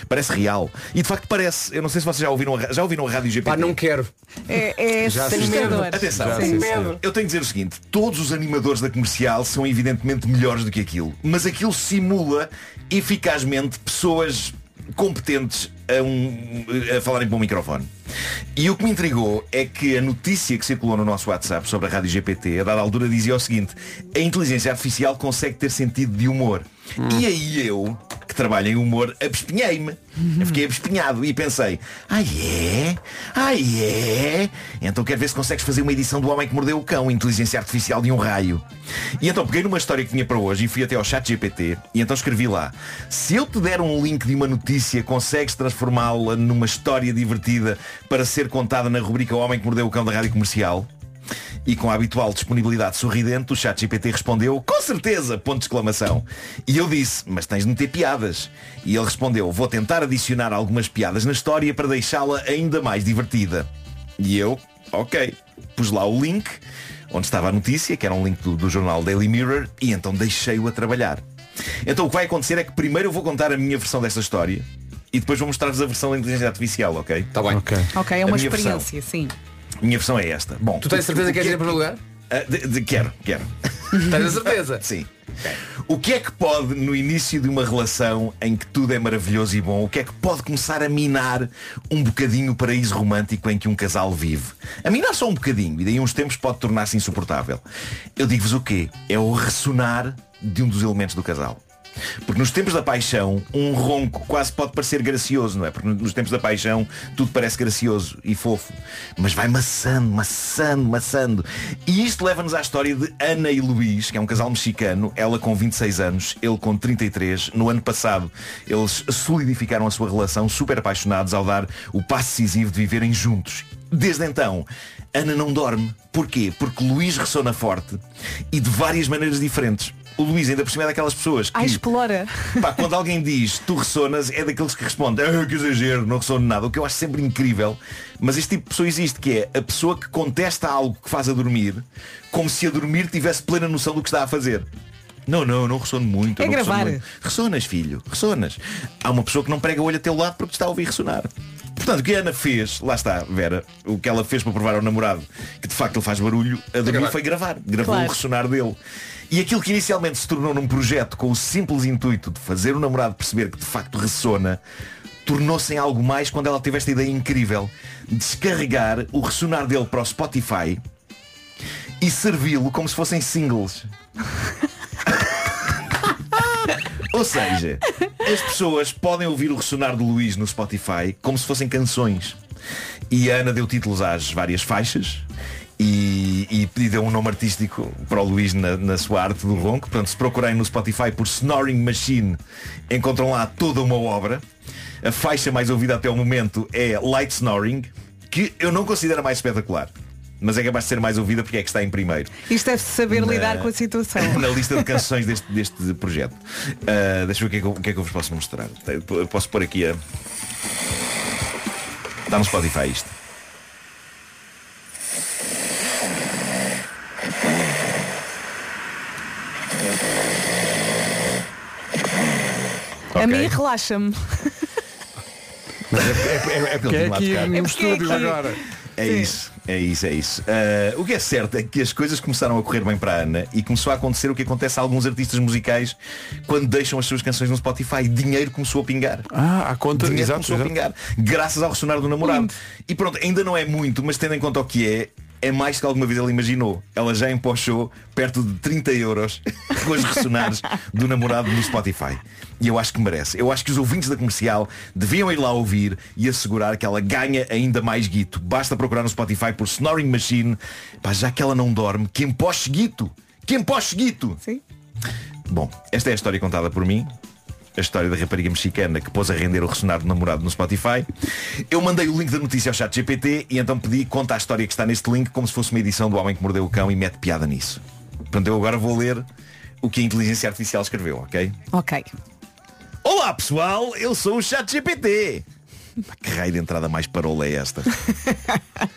Parece real. E de facto parece. Eu não sei se vocês já ouviram a, já ouviram a rádio GPT. Pá, não quero. É, é Já assustador. Atenção, Já, senhor. eu tenho de dizer o seguinte, todos os animadores da comercial são evidentemente melhores do que aquilo, mas aquilo simula eficazmente pessoas competentes a, um, a falarem para um microfone. E o que me intrigou é que a notícia que circulou no nosso WhatsApp sobre a Rádio GPT, a dada altura dizia o seguinte, a inteligência artificial consegue ter sentido de humor. E aí eu, que trabalho em humor, abespinhei-me. Eu fiquei abespinhado e pensei, ah é? Ah é? Então quero ver se consegues fazer uma edição do Homem que Mordeu o Cão, inteligência artificial de um raio. E então peguei numa história que tinha para hoje e fui até ao chat GPT e então escrevi lá, se eu te der um link de uma notícia, consegues transformá-la numa história divertida para ser contada na rubrica O Homem que Mordeu o Cão da Rádio Comercial? E com a habitual disponibilidade sorridente, o chat GPT respondeu, com certeza, ponto de exclamação. E eu disse, mas tens de meter piadas. E ele respondeu, vou tentar adicionar algumas piadas na história para deixá-la ainda mais divertida. E eu, ok, pus lá o link, onde estava a notícia, que era um link do, do jornal Daily Mirror, e então deixei-o a trabalhar. Então o que vai acontecer é que primeiro eu vou contar a minha versão desta história, e depois vou mostrar-vos a versão da inteligência artificial, ok? Está bem. Ok. Ok, é uma minha versão. experiência, sim. Minha versão é esta. Bom, Tu tens certeza que queres ir em primeiro lugar? Ah, de- de- quero, quero. Tens a certeza? Sim. O que é que pode, no início de uma relação em que tudo é maravilhoso e bom, o que é que pode começar a minar um bocadinho o paraíso romântico em que um casal vive? A minar só um bocadinho, e daí uns tempos pode tornar-se insuportável. Eu digo-vos o quê? É o ressonar de um dos elementos do casal. Porque nos tempos da paixão, um ronco quase pode parecer gracioso, não é? Porque nos tempos da paixão tudo parece gracioso e fofo. Mas vai maçando, maçando, maçando. E isto leva-nos à história de Ana e Luís, que é um casal mexicano, ela com 26 anos, ele com 33. No ano passado, eles solidificaram a sua relação, super apaixonados, ao dar o passo decisivo de viverem juntos. Desde então, Ana não dorme. Porquê? Porque Luís ressona forte e de várias maneiras diferentes. O Luís ainda por cima é daquelas pessoas que Ah, explora. Pá, quando alguém diz tu ressonas, é daqueles que respondem ah, que exagero, não ressono nada. O que eu acho sempre incrível. Mas este tipo de pessoa existe, que é a pessoa que contesta algo que faz a dormir, como se a dormir tivesse plena noção do que está a fazer. Não, não, não ressono muito. eu É não ressono gravar. muito. Ressonas, filho, ressonas. Há uma pessoa que não prega o olho a teu lado porque te está a ouvir ressonar. Portanto, o que a Ana fez, lá está, Vera, o que ela fez para provar ao namorado que de facto ele faz barulho, a dormir foi gravar. Gravou Claro. o ressonar dele. E aquilo que inicialmente se tornou num projeto com o simples intuito de fazer o namorado perceber que de facto ressona, tornou-se em algo mais quando ela teve esta ideia incrível de descarregar o ressonar dele para o Spotify e servi-lo como se fossem singles. Ou seja, as pessoas podem ouvir o ressonar do Luís no Spotify como se fossem canções. E a Ana deu títulos às várias faixas e, e deu um nome artístico para o Luís na, na sua arte do ronco. Portanto, se procurarem no Spotify por Snoring Machine, encontram lá toda uma obra. A faixa mais ouvida até o momento é Light Snoring, que eu não considero a mais espetacular. Mas é capaz de ser mais ouvida porque é que está em primeiro. Isto deve saber Na- lidar com a situação. na lista de canções deste, deste projeto. Ah, deixa eu ver o que, é que eu, o que é que eu vos posso mostrar. Eu posso pôr aqui a. Está no Spotify isto. A Ok. mim relaxa-me. Mas é, é, é, é porque é Ele aqui lá de no É é estúdio aqui. agora. É isso, é isso, é isso. Ah, o que é certo é que as coisas começaram a correr bem para a Ana e começou a acontecer o que acontece a alguns artistas musicais quando deixam as suas canções no Spotify. Dinheiro começou a pingar. Ah, à conta, dinheiro exato, começou exato. a pingar graças ao ressonar do namorado. Lindo. E pronto, ainda não é muito, mas tendo em conta o que é, é mais que alguma vez ela imaginou. Ela já empochou perto de 30 euros com os ressonares do namorado no Spotify. E eu acho que merece. Eu acho que os ouvintes da comercial deviam ir lá ouvir e assegurar que ela ganha ainda mais guito. Basta procurar no Spotify por Snoring Machine. Pá, já que ela não dorme, que empoche guito. Que empoche guito. Sim. Bom, esta é a história contada por mim. A história da rapariga mexicana que pôs a render o ressonar do namorado no Spotify. Eu mandei o link da notícia ao chat GPT e então pedi conta a história que está neste link como se fosse uma edição do Homem que Mordeu o Cão e mete piada nisso. Portanto, eu agora vou ler o que a inteligência artificial escreveu, ok? Ok. Olá pessoal, eu sou o chat GPT. Que raio de entrada mais parola é esta?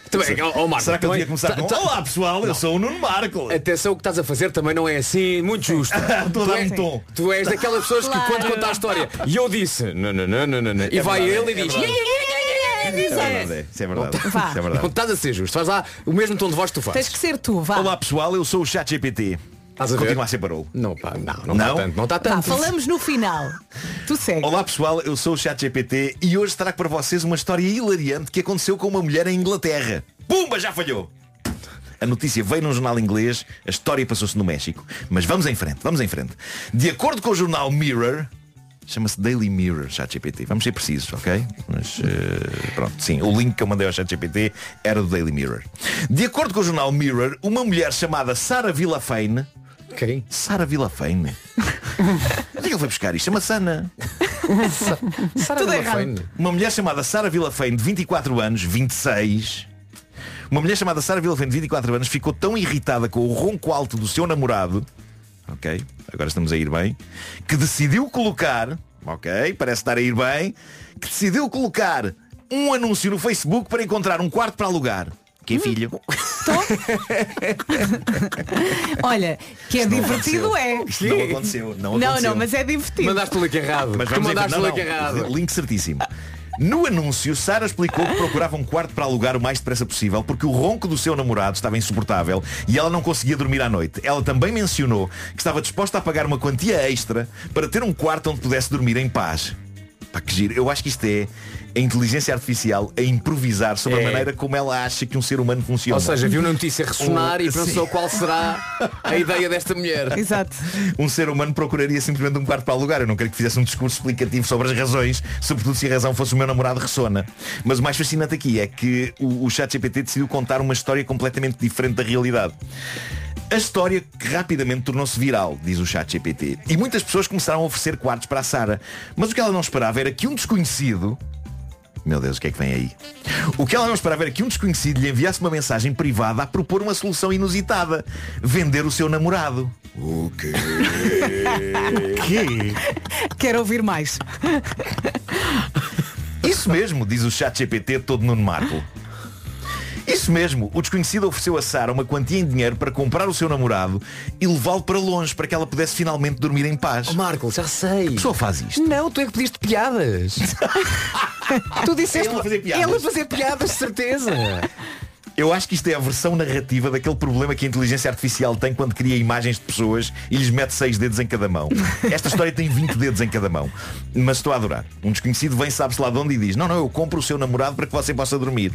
Também, ó, ó, Marco, Será que eu também- tinha que começar com tá- Olá pessoal, eu sou o Nuno Marco. Atenção, o que estás a fazer também não é assim muito justo. Estou a dar é- um tom. tu és daquelas pessoas que Claro. quando conta a história e eu disse não, não, não, não, não, não", e É vai verdade, ele e é diz verdade. "Iê, iê, iê, iê, iê", É verdade, é. isso é verdade. Vá. Isso é Não estás a ser justo, faz lá o mesmo tom de voz que tu Tens fazes. que ser tu, vá. Olá pessoal, eu sou o Chat GPT. Estás a ver? Continua a ser parolo. Não, pá, não, não, Não? está tanto, não está tanto. falamos no final. Tu segue. Olá pessoal, eu sou o Chat GPT e hoje trago para vocês uma história hilariante que aconteceu com uma mulher em Inglaterra. Pumba, já falhou! A notícia veio num jornal inglês, a história passou-se no México. Mas vamos em frente, vamos em frente. De acordo com o jornal Mirror, chama-se Daily Mirror, ChatGPT. Vamos ser precisos, ok? Mas eh, pronto, sim, o link que eu mandei ao ChatGPT era do Daily Mirror. De acordo com o jornal Mirror, uma mulher chamada Sarah Villafane Quem? Sara Villafane. Onde é que ele foi buscar isto? Chama-se Ana. Sara Tudo Vila errado. Feine. Uma mulher chamada Sara Villafane, de 24 anos, 26. Uma mulher chamada Sara Villafane, de 24 anos, ficou tão irritada com o ronco alto do seu namorado, ok, agora estamos a ir bem, que decidiu colocar, ok, parece estar a ir bem, que decidiu colocar um anúncio no Facebook para encontrar um quarto para alugar. Que é filho? Olha, que é Não divertido é. Isto não aconteceu. Não, Não, aconteceu. não, mas é divertido. Mandaste o link errado. Mas tu vamos mandaste o link Não, errado. não, link certíssimo. No anúncio, Sara explicou que procurava um quarto para alugar o mais depressa possível porque o ronco do seu namorado estava insuportável e ela não conseguia dormir à noite. Ela também mencionou que estava disposta a pagar uma quantia extra para ter um quarto onde pudesse dormir em paz. Pá, que giro. Eu acho que isto é a inteligência artificial a improvisar sobre É. a maneira como ela acha que um ser humano funciona. Ou seja, viu na notícia ressonar Um- e pensou qual será a ideia desta mulher. Exato. um ser humano procuraria simplesmente um quarto para alugar. Eu não quero que fizesse um discurso explicativo sobre as razões, sobretudo se a razão fosse o meu namorado ressona. Mas o mais fascinante aqui é que o, o ChatGPT decidiu contar uma história completamente diferente da realidade. A história que rapidamente tornou-se viral, diz o ChatGPT. E muitas pessoas começaram a oferecer quartos para a Sara. Mas o que ela não esperava era que um desconhecido meu Deus, o que é que vem aí? O que ela não esperava era que um desconhecido lhe enviasse uma mensagem privada a propor uma solução inusitada. Vender o seu namorado. O quê? quê? Quero ouvir mais. Isso mesmo, diz o chat GPT todo Nuno Marco. Isso mesmo, o desconhecido ofereceu a Sara uma quantia em dinheiro para comprar o seu namorado e levá-lo para longe para que ela pudesse finalmente dormir em paz. Oh, Marco, já sei. A pessoa faz isto. Não, tu é que pediste piadas. tu disseste Ele a fazer piadas. Ele a fazer piadas, certeza. Eu acho que isto é a versão narrativa daquele problema que a inteligência artificial tem quando cria imagens de pessoas e lhes mete seis dedos em cada mão. Esta história tem 20 dedos em cada mão. Mas estou a adorar. Um desconhecido vem, sabe-se lá de onde e diz, não, não, eu compro o seu namorado para que você possa dormir.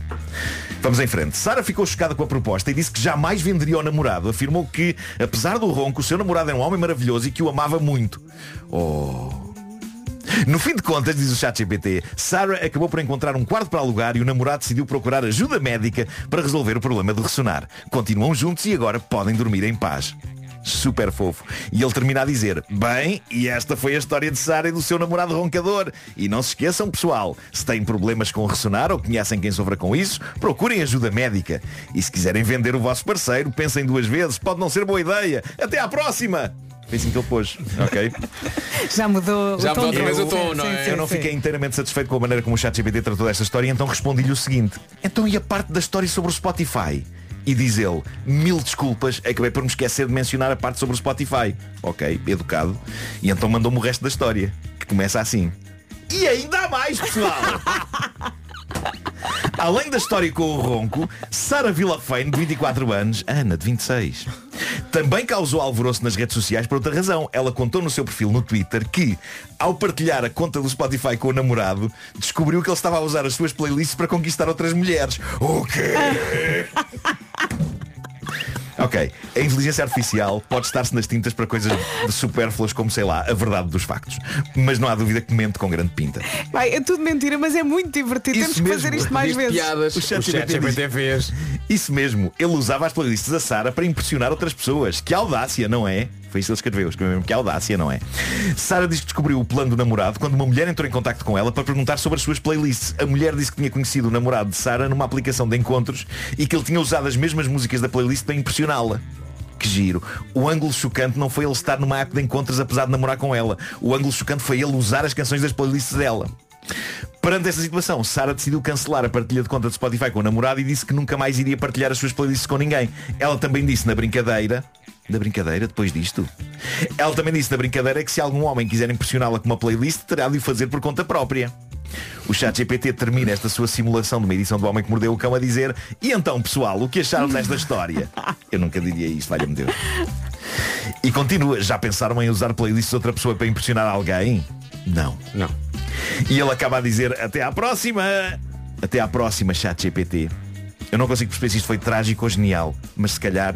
Vamos em frente. Sara ficou chocada com a proposta e disse que jamais venderia o namorado. Afirmou que, apesar do ronco, o seu namorado é um homem maravilhoso e que o amava muito. Oh. No fim de contas, diz o ChatGPT, Sarah acabou por encontrar um quarto para alugar e o namorado decidiu procurar ajuda médica para resolver o problema de ressonar. Continuam juntos e agora podem dormir em paz. Super fofo. E ele termina a dizer, bem, e esta foi a história de Sara e do seu namorado roncador. E não se esqueçam, pessoal, se têm problemas com ressonar ou conhecem quem sofra com isso, procurem ajuda médica. E se quiserem vender o vosso parceiro, pensem duas vezes, pode não ser boa ideia. Até à próxima! Foi assim que ele pôs, ok? Já mudou Já o tom mudou outra vez o tom, não é? Eu não fiquei inteiramente satisfeito com a maneira como o ChatGPT tratou desta história, então respondi-lhe o seguinte. Então e a parte da história sobre o Spotify? E diz ele, mil desculpas, acabei por me esquecer de mencionar a parte sobre o Spotify. Ok, educado. E então mandou-me o resto da história, que começa assim. E ainda há mais, pessoal! Além da história com o ronco, Sara Villafane, de 24 anos, Ana, de 26, também causou alvoroço nas redes sociais por outra razão. Ela contou no seu perfil no Twitter que, ao partilhar a conta do Spotify com o namorado, descobriu que ele estava a usar as suas playlists para conquistar outras mulheres. O quê? Ok, a inteligência artificial pode estar-se nas tintas para coisas supérfluas como, sei lá, a verdade dos factos. Mas não há dúvida que mente com grande pinta. Vai, é tudo mentira, mas é muito divertido. Isso Temos que fazer mesmo. isto mais Diz vezes. piadas. O O chat chat GPT GPT fez. Isso mesmo, ele usava as playlists da Sara para impressionar outras pessoas. Que audácia, não é? Foi isso que ele escreveu, escreveu mesmo que audácia, não é? Sara diz que descobriu o plano do namorado quando uma mulher entrou em contacto com ela para perguntar sobre as suas playlists. A mulher disse que tinha conhecido o namorado de Sara numa aplicação de encontros e que ele tinha usado as mesmas músicas da playlist para impressioná-la. Que giro. O ângulo chocante não foi ele estar numa app de encontros apesar de namorar com ela. O ângulo chocante foi ele usar as canções das playlists dela. Perante esta situação, Sara decidiu cancelar a partilha de conta de Spotify com o namorado e disse que nunca mais iria partilhar as suas playlists com ninguém. Ela também disse na brincadeira da brincadeira, depois disto. Ela também disse na brincadeira que se algum homem quiser impressioná-la com uma playlist, terá de o fazer por conta própria. O chat GPT termina esta sua simulação de uma edição do Homem que Mordeu o Cão a dizer E então, pessoal, o que acharam desta história? Eu nunca diria isto, valha-me Deus. E continua, já pensaram em usar playlists de outra pessoa para impressionar alguém? Não. Não. E ele acaba a dizer até à próxima! Até à próxima, chat GPT. Eu não consigo perceber se isto foi trágico ou genial, mas se calhar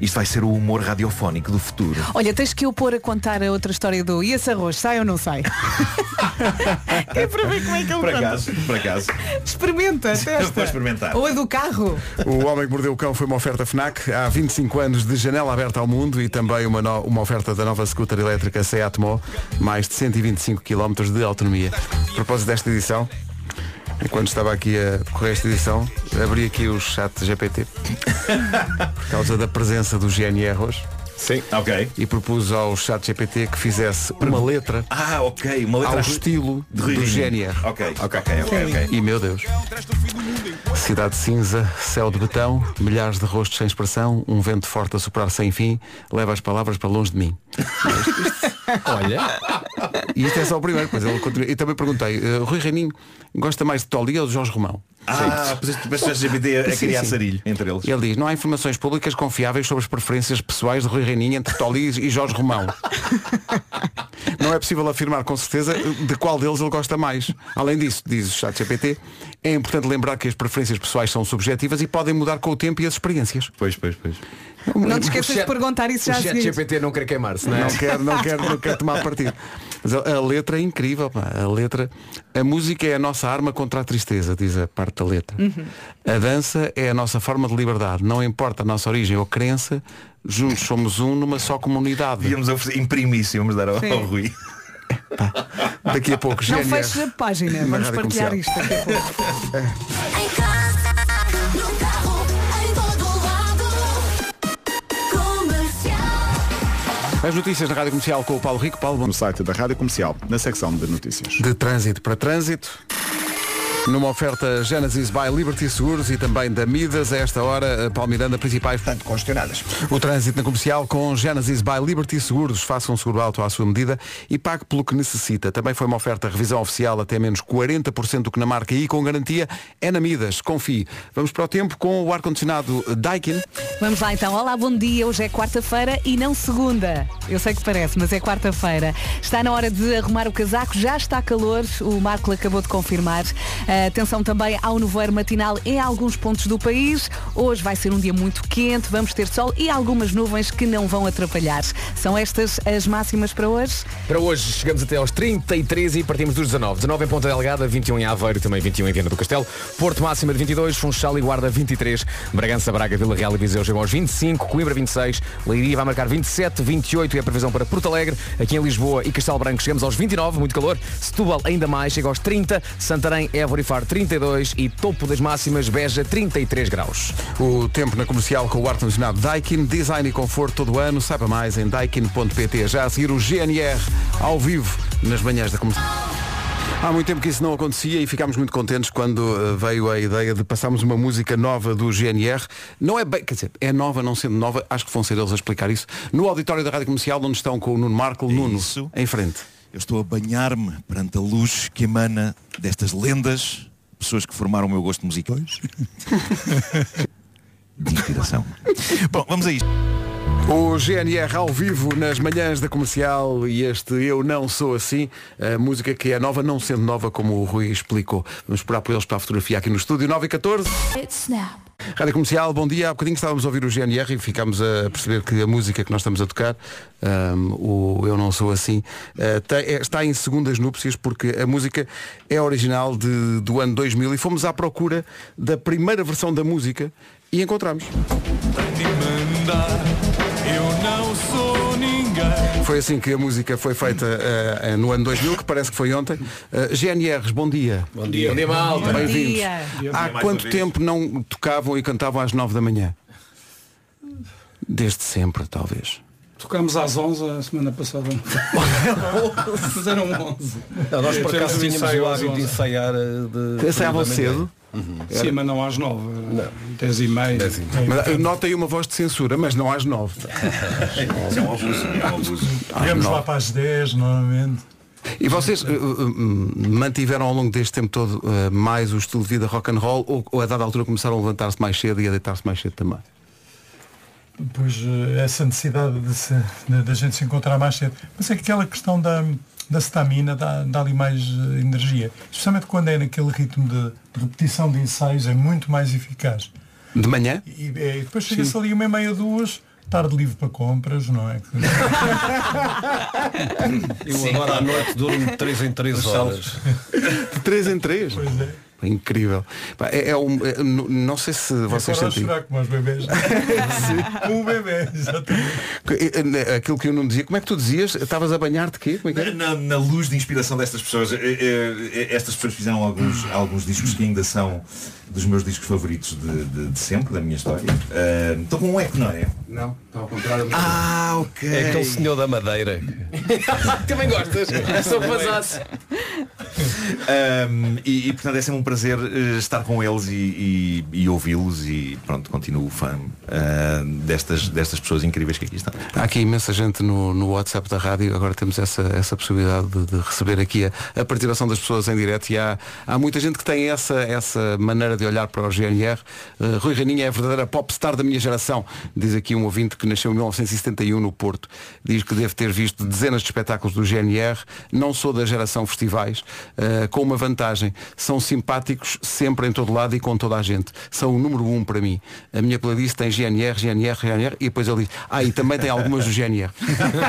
isto vai ser o humor radiofónico do futuro. Olha, tens que eu pôr a contar a outra história do e esse arroz, sai ou não sai? é para ver como é que ele Por conta. acaso, por acaso. Experimenta, testa. Vou experimentar. Ou a do carro. O Homem que Mordeu o Cão foi uma oferta FNAC há 25 anos de janela aberta ao mundo e também uma, no- uma oferta da nova scooter elétrica Seat Mó, mais de 125 km de autonomia. A propósito desta edição, enquanto estava aqui a decorrer esta edição, abri aqui o chat GPT por causa da presença do GNR hoje Sim. Ok. e propus ao chat GPT que fizesse uma letra Ah, ok. Uma letra ao estilo de do. GNR. Ok, ok, ok, ok. ok. E meu Deus. Cidade cinza, céu de betão, milhares de rostos sem expressão, um vento forte a soprar sem fim, leva as palavras para longe de mim. Olha, E isto é só o primeiro, pois ele continua. E também perguntei, eh, Rui Reininho gosta mais de Toli ou de Jorge Romão? Ah, puseste o GPT a Sim, criar sim. sarilho entre eles. Ele diz, não há informações públicas confiáveis sobre as preferências pessoais de Rui Reininho entre Toli e Jorge Romão. Não é possível afirmar com certeza de qual deles ele gosta mais. Além disso, diz o chat GPT, é importante lembrar que as preferências pessoais são subjetivas e podem mudar com o tempo e as experiências. Pois, pois, pois. Não te esqueças de perguntar isso o já a chat. GPT não quer queimar-se, não é? Não quero, não quero, não quero tomar partido. Mas a, a letra é incrível, pá. a letra. A música é a nossa arma contra a tristeza, diz a parte da letra. A dança é a nossa forma de liberdade. Não importa a nossa origem ou crença, juntos somos um numa só comunidade. Oferecer, imprimir isso e vamos dar ao, Sim. ao Rui. Daqui a pouco, Não GNR. feches a página, Na vamos partilhar Comercial. isto daqui a pouco. As notícias na Rádio Comercial com o Paulo Rico. Paulo, bom no site da Rádio Comercial, na secção de notícias. de trânsito para trânsito. Numa oferta Genesis by Liberty Seguros e também da Midas, a esta hora, Palmiranda, principais Portanto, congestionadas. O trânsito na comercial com Genesis by Liberty Seguros. Faça um seguro alto à sua medida e pague pelo que necessita. Também foi uma oferta revisão oficial até menos 40% do que na marca e com garantia é na Midas. Confie. Vamos para o tempo com o ar-condicionado Daikin. Vamos lá então. Olá, bom dia. Hoje é quarta-feira e não segunda. Eu sei que parece, mas é quarta-feira. Está na hora de arrumar o casaco. Já está calor. O Marco acabou de confirmar. Ah, atenção também ao nevoeiro matinal em alguns pontos do país. Hoje vai ser um dia muito quente. Vamos ter sol e algumas nuvens que não vão atrapalhar. São estas as máximas para hoje? Para hoje chegamos até aos 33 e partimos dos 19. 19 em Ponta Delgada, 21 em Aveiro, também 21 em Viana do Castelo. Porto máxima de 22, Funchal e Guarda 23, Bragança, Braga, Vila Real e Viseu chegam aos 25, Coimbra 26, Leiria vai marcar 27, 28 é a previsão para Porto Alegre. Aqui em Lisboa e Castelo Branco chegamos aos 29, muito calor. Setúbal ainda mais, chega aos 30, Santarém, Évora e Faro 32 e topo das máximas Beja 33 graus. O tempo na comercial com o ar-condicionado Daikin. Design e conforto todo o ano. Saiba mais em daikin.pt. Já a seguir o GNR ao vivo nas manhãs da comercial. Há muito tempo que isso não acontecia e ficámos muito contentes quando eh, veio a ideia de passarmos uma música nova do GNR. Não é bem, quer dizer, é nova, não sendo nova, acho que vão ser eles a explicar isso. No auditório da Rádio Comercial, onde estão com o Nuno Marco. Nuno, isso. em frente. Eu estou a banhar-me perante a luz que emana destas lendas, pessoas que formaram o meu gosto musical. De inspiração. Bom, vamos a isto. O GNR ao vivo nas manhãs da comercial e este Eu Não Sou Assim, a música que é nova, não sendo nova, como o Rui explicou. Vamos esperar por eles para a fotografia aqui no estúdio 9 e 14. Rádio Comercial, bom dia. Há bocadinho estávamos a ouvir o GNR e ficámos a perceber que a música que nós estamos a tocar, ahm, o Eu Não Sou Assim, tem- é- está em segundas núpcias porque a música é original de- do ano 2000 e fomos à procura da primeira versão da música e encontramos. Foi assim que a música foi feita ah, no ano 2000, que parece que foi ontem. Ah, GNRs, bom dia. Bom dia. Bom dia, malta. Bem-vindos. Há quanto tempo não tocavam e cantavam às 9 da manhã? Desde sempre, talvez. Tocámos às 11 a semana passada. Mas eram 11. Não, nós por acaso tínhamos o hábito de 11. ensaiar eh, de. Ensaiavam de manhã. cedo? Sim, mas não às 9. 10 e meia. Mas, eh, Nota aí uma voz de censura, mas não às nove. É um abuso, é um abuso. Não. lá para as 10, normalmente. E vocês eh, eh, mantiveram ao longo deste tempo todo eh, mais o estilo de vida rock and roll ou, ou a dada altura começaram a levantar-se mais cedo e a deitar-se mais cedo também? Pois essa necessidade de, se, de, de a gente se encontrar mais cedo. Mas é que aquela questão da, da stamina dá, dá ali mais eh, energia. Especialmente quando é naquele ritmo de, de repetição de ensaios, é muito mais eficaz. De manhã? E, eh, e depois chega-se ali uma e meia, duas, tarde livre para compras, não é? Eu agora à noite durmo de 3 em 3 horas. De 3 em 3? Pois é. Incrível. Pá, É, é um, é, não sei se vocês sentem. chorar como os bebês. como um bebê, exatamente. Eh, Aquilo que eu não dizia, como é que tu dizias? Estavas a banhar de quê? Como é? Na, na luz de inspiração destas pessoas, eh, eh, estas pessoas fizeram alguns, alguns discos que ainda são dos meus discos favoritos de, de- de sempre, da minha história. Eh, Estou com um eco, não é? Não, está ao contrário. Ah, ok. É aquele senhor da madeira. Também gostas? Sou vazasse. Um, e, e, portanto é sempre um prazer eh, estar com eles e, e- e ouvi-los e pronto, continuo fã ah, destas, destas pessoas incríveis que aqui estão. Há aqui imensa gente no, no WhatsApp da rádio, agora temos essa, essa possibilidade de, de receber aqui a, a participação das pessoas em direto e há, há muita gente que tem essa, essa maneira de olhar para o GNR. Uh, Rui Raninha é a verdadeira popstar da minha geração, diz aqui um ouvinte que nasceu em 1971 no Porto. Diz que deve ter visto dezenas de espetáculos do GNR, não sou da geração festivais, uh, com uma vantagem, são simpáticos sempre em todo lado e com toda a gente. São o número um para mim. A minha playlist tem GNR, GNR, GNR e depois ele diz, ah, e também tem algumas do GNR.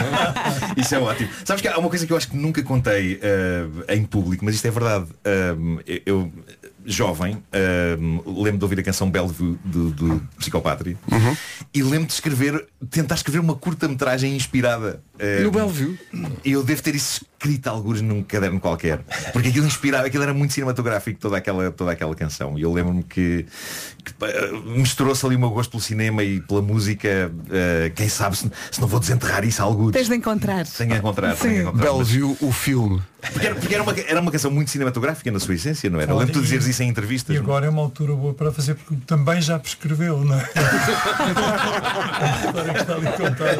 Isso é ótimo. Sabes que há uma coisa que eu acho que nunca contei ah, em público, mas isto é verdade. Ah, eu, jovem, ah, lembro de ouvir a canção Bellevue do, do Psicopatria e lembro de escrever, tentar escrever uma curta-metragem inspirada. ah, No Bellevue? E eu devo ter isso escrito alguns num caderno qualquer. Porque aquilo inspirava, aquilo era muito cinematográfico, toda aquela, toda aquela canção. E eu lembro-me que, que, pá, misturou-se ali o meu gosto pelo cinema e pela música. ah, quem sabe se, se não vou desenterrar isso a alguns. Tens de encontrar. Tenho a encontrar, tenho a Sim. encontrar. Mas- Bellevue, o filme. Porque, era, porque era, uma, era uma canção muito cinematográfica na sua essência, não era? Eu Lembro-te de dizeres isso em entrevistas. E agora é uma altura boa para fazer porque também já prescreveu, não é?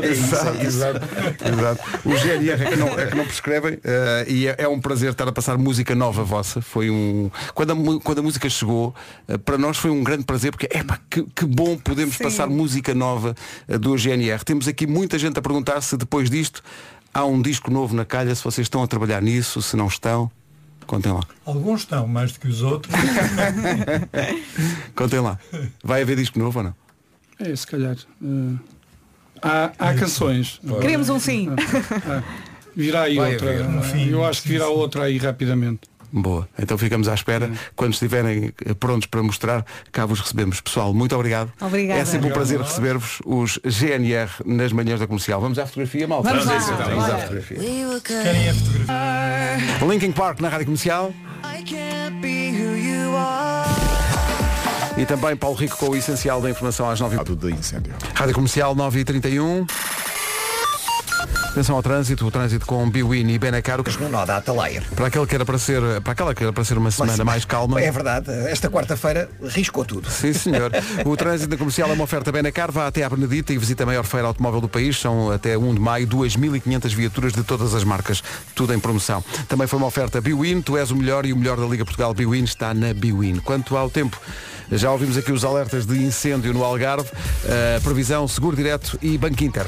Exato, exato, exato. O GNR é que não, é que não prescrevem eh, e é, é um prazer estar a passar música nova vossa. Foi um. Quando a, quando a música chegou, eh, para nós foi um grande prazer porque é que, que bom podemos Sim. passar música nova eh, do GNR. Temos aqui muita gente a perguntar se depois disto há um disco novo na calha, se vocês estão a trabalhar nisso, se não estão. Contem lá. Alguns estão mais do que os outros. Contem lá. Vai haver disco novo ou não? É, se calhar. eh, há, há canções. Queremos um sim. Ah, virá aí Vai outra. haver, no fim, eu acho que virá outra aí rapidamente. Boa. Então ficamos à espera. Quando estiverem eh, prontos para mostrar, cá vos recebemos. Pessoal, muito obrigado. Obrigada. É sempre um prazer receber-vos os GNR nas manhãs da comercial. Vamos à fotografia, malta? Vamos lá. a isso, então. Vamos à fotografia. Querem a fotografia? Linkin Park na rádio comercial. E também Paulo Rico com o essencial da informação às 9 Tudo de incêndio. Rádio Comercial 9h31. Atenção ao trânsito, o trânsito com Biwin e Benacar. No nó da Atalaia. Para aquele que era para ser, para aquela que era para ser uma semana mais calma. É verdade, esta quarta-feira riscou tudo. Sim, senhor. O trânsito comercial é uma oferta Benacar. Vá até à Benedita e visita a maior feira automóvel do país. São até 1 de maio 2.500 viaturas de todas as marcas. Tudo em promoção. Também foi uma oferta Biwin. Tu és o melhor e o melhor da Liga Portugal Biwin está na Biwin. Quanto ao tempo, já ouvimos aqui os alertas de incêndio no Algarve. Uh, previsão, seguro direto e Banco Inter.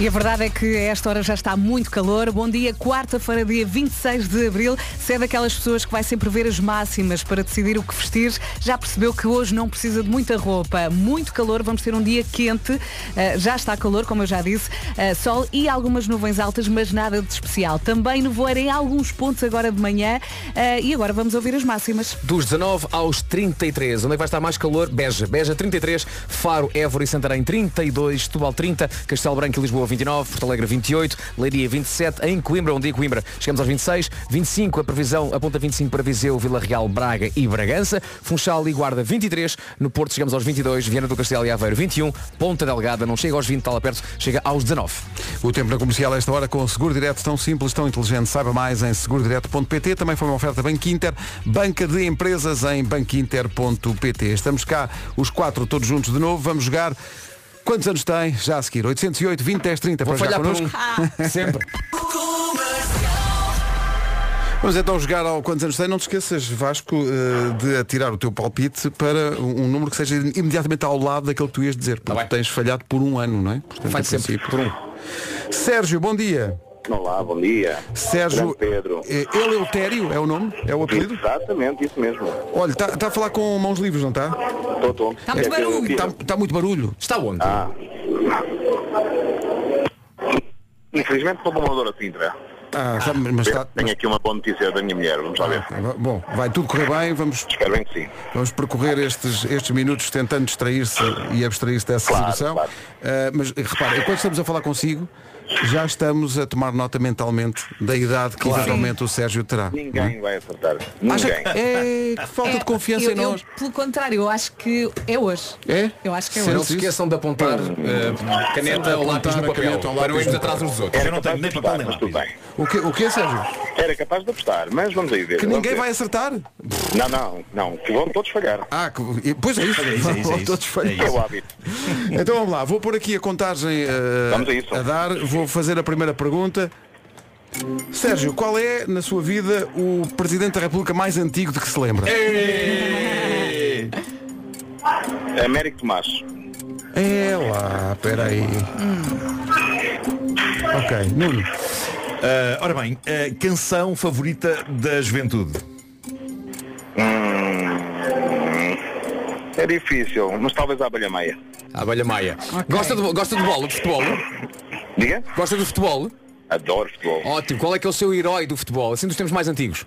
E a verdade é que a esta hora já está muito calor. Bom dia, quarta-feira, dia 26 de abril. Se é daquelas pessoas que vai sempre ver as máximas para decidir o que vestir, já percebeu que hoje não precisa de muita roupa. Muito calor, vamos ter um dia quente. Ah, já está calor, como eu já disse. Ah, sol e algumas nuvens altas, mas nada de especial. Também nevoeiro em alguns pontos agora de manhã. Ah, e agora vamos ouvir as máximas. Dos 19 aos 33. Onde é que vai estar mais calor? Beja. Beja 33. Faro, Évora e Santarém 32. Setúbal 30. Castelo Branco e Lisboa Lisboa 29, Porto Alegre 28, Leiria 27, em Coimbra, onde é Coimbra, chegamos aos 26, 25 a previsão, aponta 25 para Viseu, Vila Real, Braga e Bragança, Funchal e Guarda 23, no Porto chegamos aos 22, Viana do Castelo e Aveiro 21, Ponta Delgada não chega aos 20, está lá perto, chega aos 19. O tempo na comercial a esta hora com o Seguro Direto tão simples, tão inteligente. Saiba mais em segurodireto.pt. Também foi uma oferta Banco Inter, banca de empresas em banquinter.pt. Estamos cá os quatro todos juntos de novo. Vamos jogar. Quantos anos tem? Já a seguir. 808 20 10 30 Vou para jogar connosco. um. Sempre. Vamos então jogar ao quantos anos tem. Não te esqueças, Vasco, eh, de atirar o teu palpite para um número que seja imediatamente ao lado daquele que tu ias dizer. Porque tens falhado por um ano, não é? Portanto, Vai em sempre princípio- por um. Sérgio, bom dia. Olá, bom dia. Sérgio Grande Pedro. eh, Eleutério é o nome? É o apelido? Exatamente, isso mesmo. Olha, está a falar com mãos livres, não está? Estou, estou. Está muito barulho. Está tá muito barulho. Está onde? Ah. Infelizmente estou para uma de Sintra. Ah, tá, mas está. Tenho aqui uma boa notícia da minha mulher, vamos lá ver. Bom, vai tudo correr bem, vamos, Espero bem que sim. vamos percorrer estes, estes minutos tentando distrair-se e abstrair-se dessa Claro, situação. claro. Ah, mas repara, enquanto estamos a falar consigo, já estamos a tomar nota mentalmente da idade que eventualmente o Sérgio terá. não é? Ninguém vai acertar. Acha Ninguém. que é que falta de confiança eu, em nós. Eu, pelo contrário, eu acho que é hoje. É? Eu acho que é Sente-se Não hoje. se esqueçam de apontar eh, caneta ou lápis no papel caneta ou para lápis não irmos no atrás uns dos outros. Era Eu não capaz tenho de nem papel apostar, nem mas tudo bem. O que, o que Sérgio? Era capaz de apostar, mas vamos aí ver. Que vamos ninguém ver. vai acertar? Não, não, não, que vão todos falhar. Ah, que- pois é isso. É isso, é isso, é isso. Todos falham. É o hábito. Então vamos lá, vou pôr aqui a contagem eh, Vamos a isso. a dar, vou fazer a primeira pergunta. Sérgio, qual é, na sua vida, o Presidente da República mais antigo de que se lembra? Américo Tomás. É lá, espera aí. Ok, Nuno. Ah, ora bem, a canção favorita da juventude. É difícil, mas talvez a abelha meia. A abelha maia. Gosta, de, gosta de bola, de futebol? Diga? Gosta de futebol? Adoro futebol. Ótimo. Qual é que é o seu herói do futebol? Assim dos tempos mais antigos.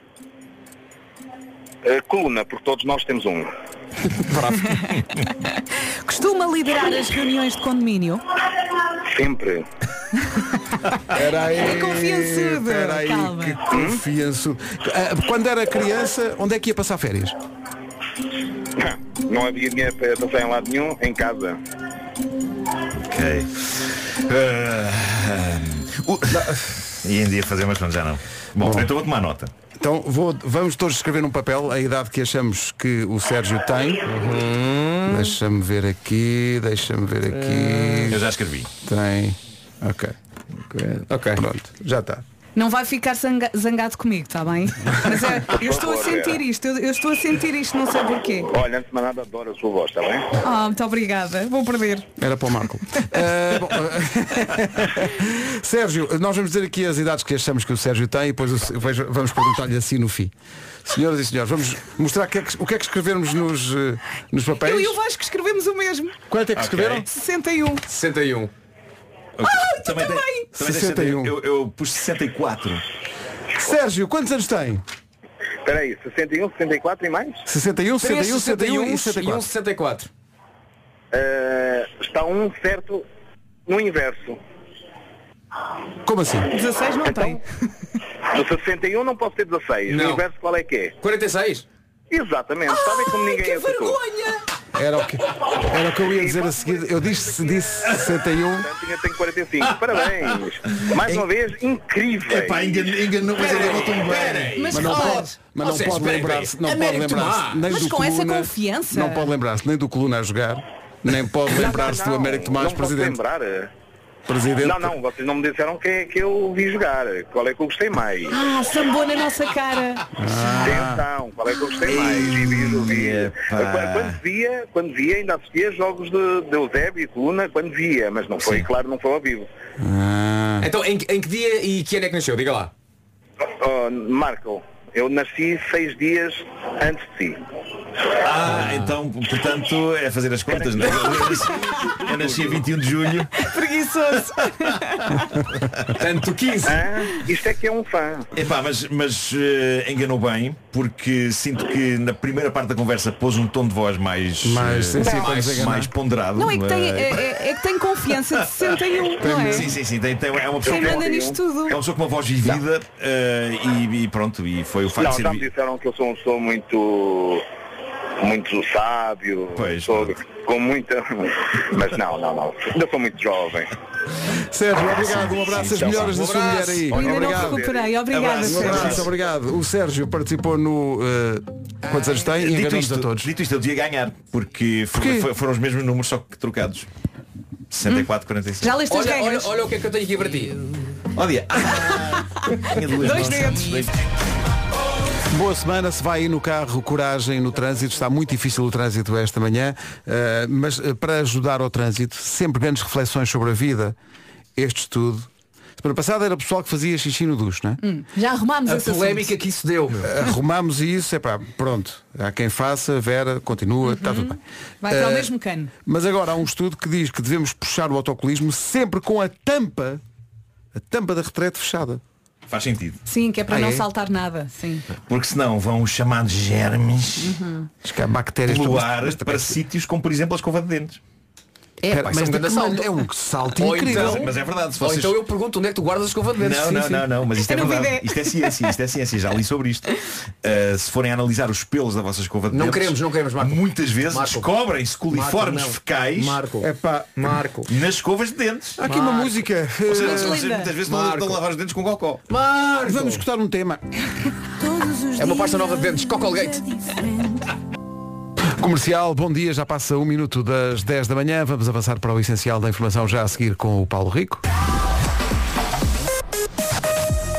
A coluna, porque todos nós temos um. Costuma liderar as reuniões de condomínio? Sempre. Espera aí. É confiançudo, Espera aí, calma. que confiançudo. Quando era criança, onde é que ia passar férias? Não havia dinheiro para passar em lado nenhum, em casa. Ok. Ah, o- E em dia fazer, mas já não. Bom, então vou tomar nota. Então vou, vamos todos escrever num papel a idade que achamos que o Sérgio tem. Deixa-me ver aqui, deixa-me ver aqui. Eu já escrevi. Tem. Ok. Ok. Pronto, já está. Não vai ficar zanga- zangado comigo, está bem? Mas é, eu estou a sentir isto, eu, eu estou a sentir isto, não sei porquê. Olha, antes de mais nada, adoro a sua voz, está bem? Ah, muito obrigada. Vou perder. Era para o Marco. Ah, bom, ah, Sérgio, nós vamos dizer aqui as idades que achamos que o Sérgio tem e depois o- vamos perguntar-lhe assim no fim. Senhoras e senhores, vamos mostrar o que é que, o que, é que escrevemos nos, eh, nos papéis. Eu e o Vasco escrevemos o mesmo. Quanto é que escreveram? 61. 61. Ah, tu Também tem- também! também tem 61. Eu, eu pus 64. Sérgio, quantos anos tem? Espera aí, 61, 64 e mais? 61, 61, 61 61 e e um 64. 64. Eh, está um certo no inverso. Como assim? 16 não tem. No 61 não posso ter 16. Não. No inverso qual é que é? 46? Exatamente. Sabem como ninguém Que acertou? vergonha! Era o que, era o que eu ia dizer a seguir. Eu disse, disse 61. Portanto, ainda tenho 45. Parabéns. Mais uma vez, incrível. Epá, enganou, enganou, mas enganou tão bem. Mas, Mas não oh, pode, mas não pode lembrar-se, não espera pode lembrar-se Mas do com essa confiança. Não pode lembrar-se nem do coluna a jogar, nem pode lembrar-se do Américo Tomás não posso presidente. lembrar. Presidente. Não, não, vocês não me disseram que, que eu vi jogar. Qual é que eu gostei mais? Ah, sambou na nossa cara. Atenção, qual é que eu gostei mais? E vi, vi. Quando via, quando via, ainda assistia jogos de, de Eusébio e Coluna, quando via, mas não foi, claro, não foi ao vivo. Ah, Então, em, que- em que dia e que ano é que nasceu? Diga lá. Oh, Marco, eu nasci seis dias antes de si. Ah, então, portanto, é fazer as contas, não é? Eu nasci- Eu nasci a 21 de julho. Preguiçoso. Tanto 15. Ah, isto é que é um fã. Epá, mas, mas eh, enganou bem, porque sinto que na primeira parte da conversa pôs um tom de voz mais, Mais para mais, enganar. mais ponderado. Não, é que tem, eh, é, é- é que tem confiança de 61, não é? Sim, sim, sim. Tem, tem- é uma pessoa Quem manda nisto tudo? é uma pessoa com uma voz vivida eh, e, e pronto, e foi o facto Não, de já ser. me vi- disseram que eu sou uma pessoa muito muito sábio, Pois, sou com muita. Mas não, não, não. Ainda sou muito jovem. Sérgio, obrigado, um abraço, as melhoras tchau. da sua mulher aí. Ainda não Obrigado. recuperei. Obrigada, Um Sérgio. abraço, obrigado. O Sérgio participou no. eh, quantos anos tem? E Dito enganou-nos isto, a todos. dito isto, eu devia ganhar, porque Porquê? fo- foram os mesmos números, só que trocados. 64, 45. Já leste Olha, olha, olha o que é que eu tenho aqui para ti. Olha, ah, Dois dedos. Boa semana, se vai aí no carro, coragem no trânsito, está muito difícil o trânsito esta manhã, eh, mas eh, para ajudar ao trânsito, sempre grandes reflexões sobre a vida, este estudo. Semana passada era o pessoal que fazia xixi no duche, não é? Já arrumámos A polémica que isso deu, meu. Arrumámos isso, é pá, pronto. Há quem faça, Vera, continua, está tudo bem. Vai para o Eh, mesmo cano. Mas agora há um estudo que diz que devemos puxar o autocolismo sempre com a tampa, a tampa da retrete fechada. Faz sentido. Sim, que é para Ah, não é? saltar nada. Sim. Porque senão vão os chamados germes Acho que há bactérias pelo ar para sítios como por exemplo a escova de dentes. É, Espera, pá, mas é um de salto. é um salto Ou incrível. então- Mas é verdade, se Ou vocês... então eu pergunto onde é que tu guardas a escova de dentes. Não, Sim, não, sim. não, não, mas isto é, É verdade. Isto é ciência, isto é ciência, já li sobre isto. Uh, se forem analisar os pelos da vossa escova de Não dentes, queremos, não queremos, Marco. Muitas vezes Marco. descobrem-se coliformes Marco, não. fecais Marco. É pá, Marco. nas escovas de dentes. há aqui uma Marco. música. Ou seja, Eh, vocês linda. muitas vezes estão, Marco. estão a lavar os dentes com cocó. Marco. Vamos escutar um tema. É uma pasta nova de dentes. Cocolgate. Comercial, bom dia, já passa um minuto das 10 da manhã. Vamos avançar para o essencial da informação já a seguir com o Paulo Rico.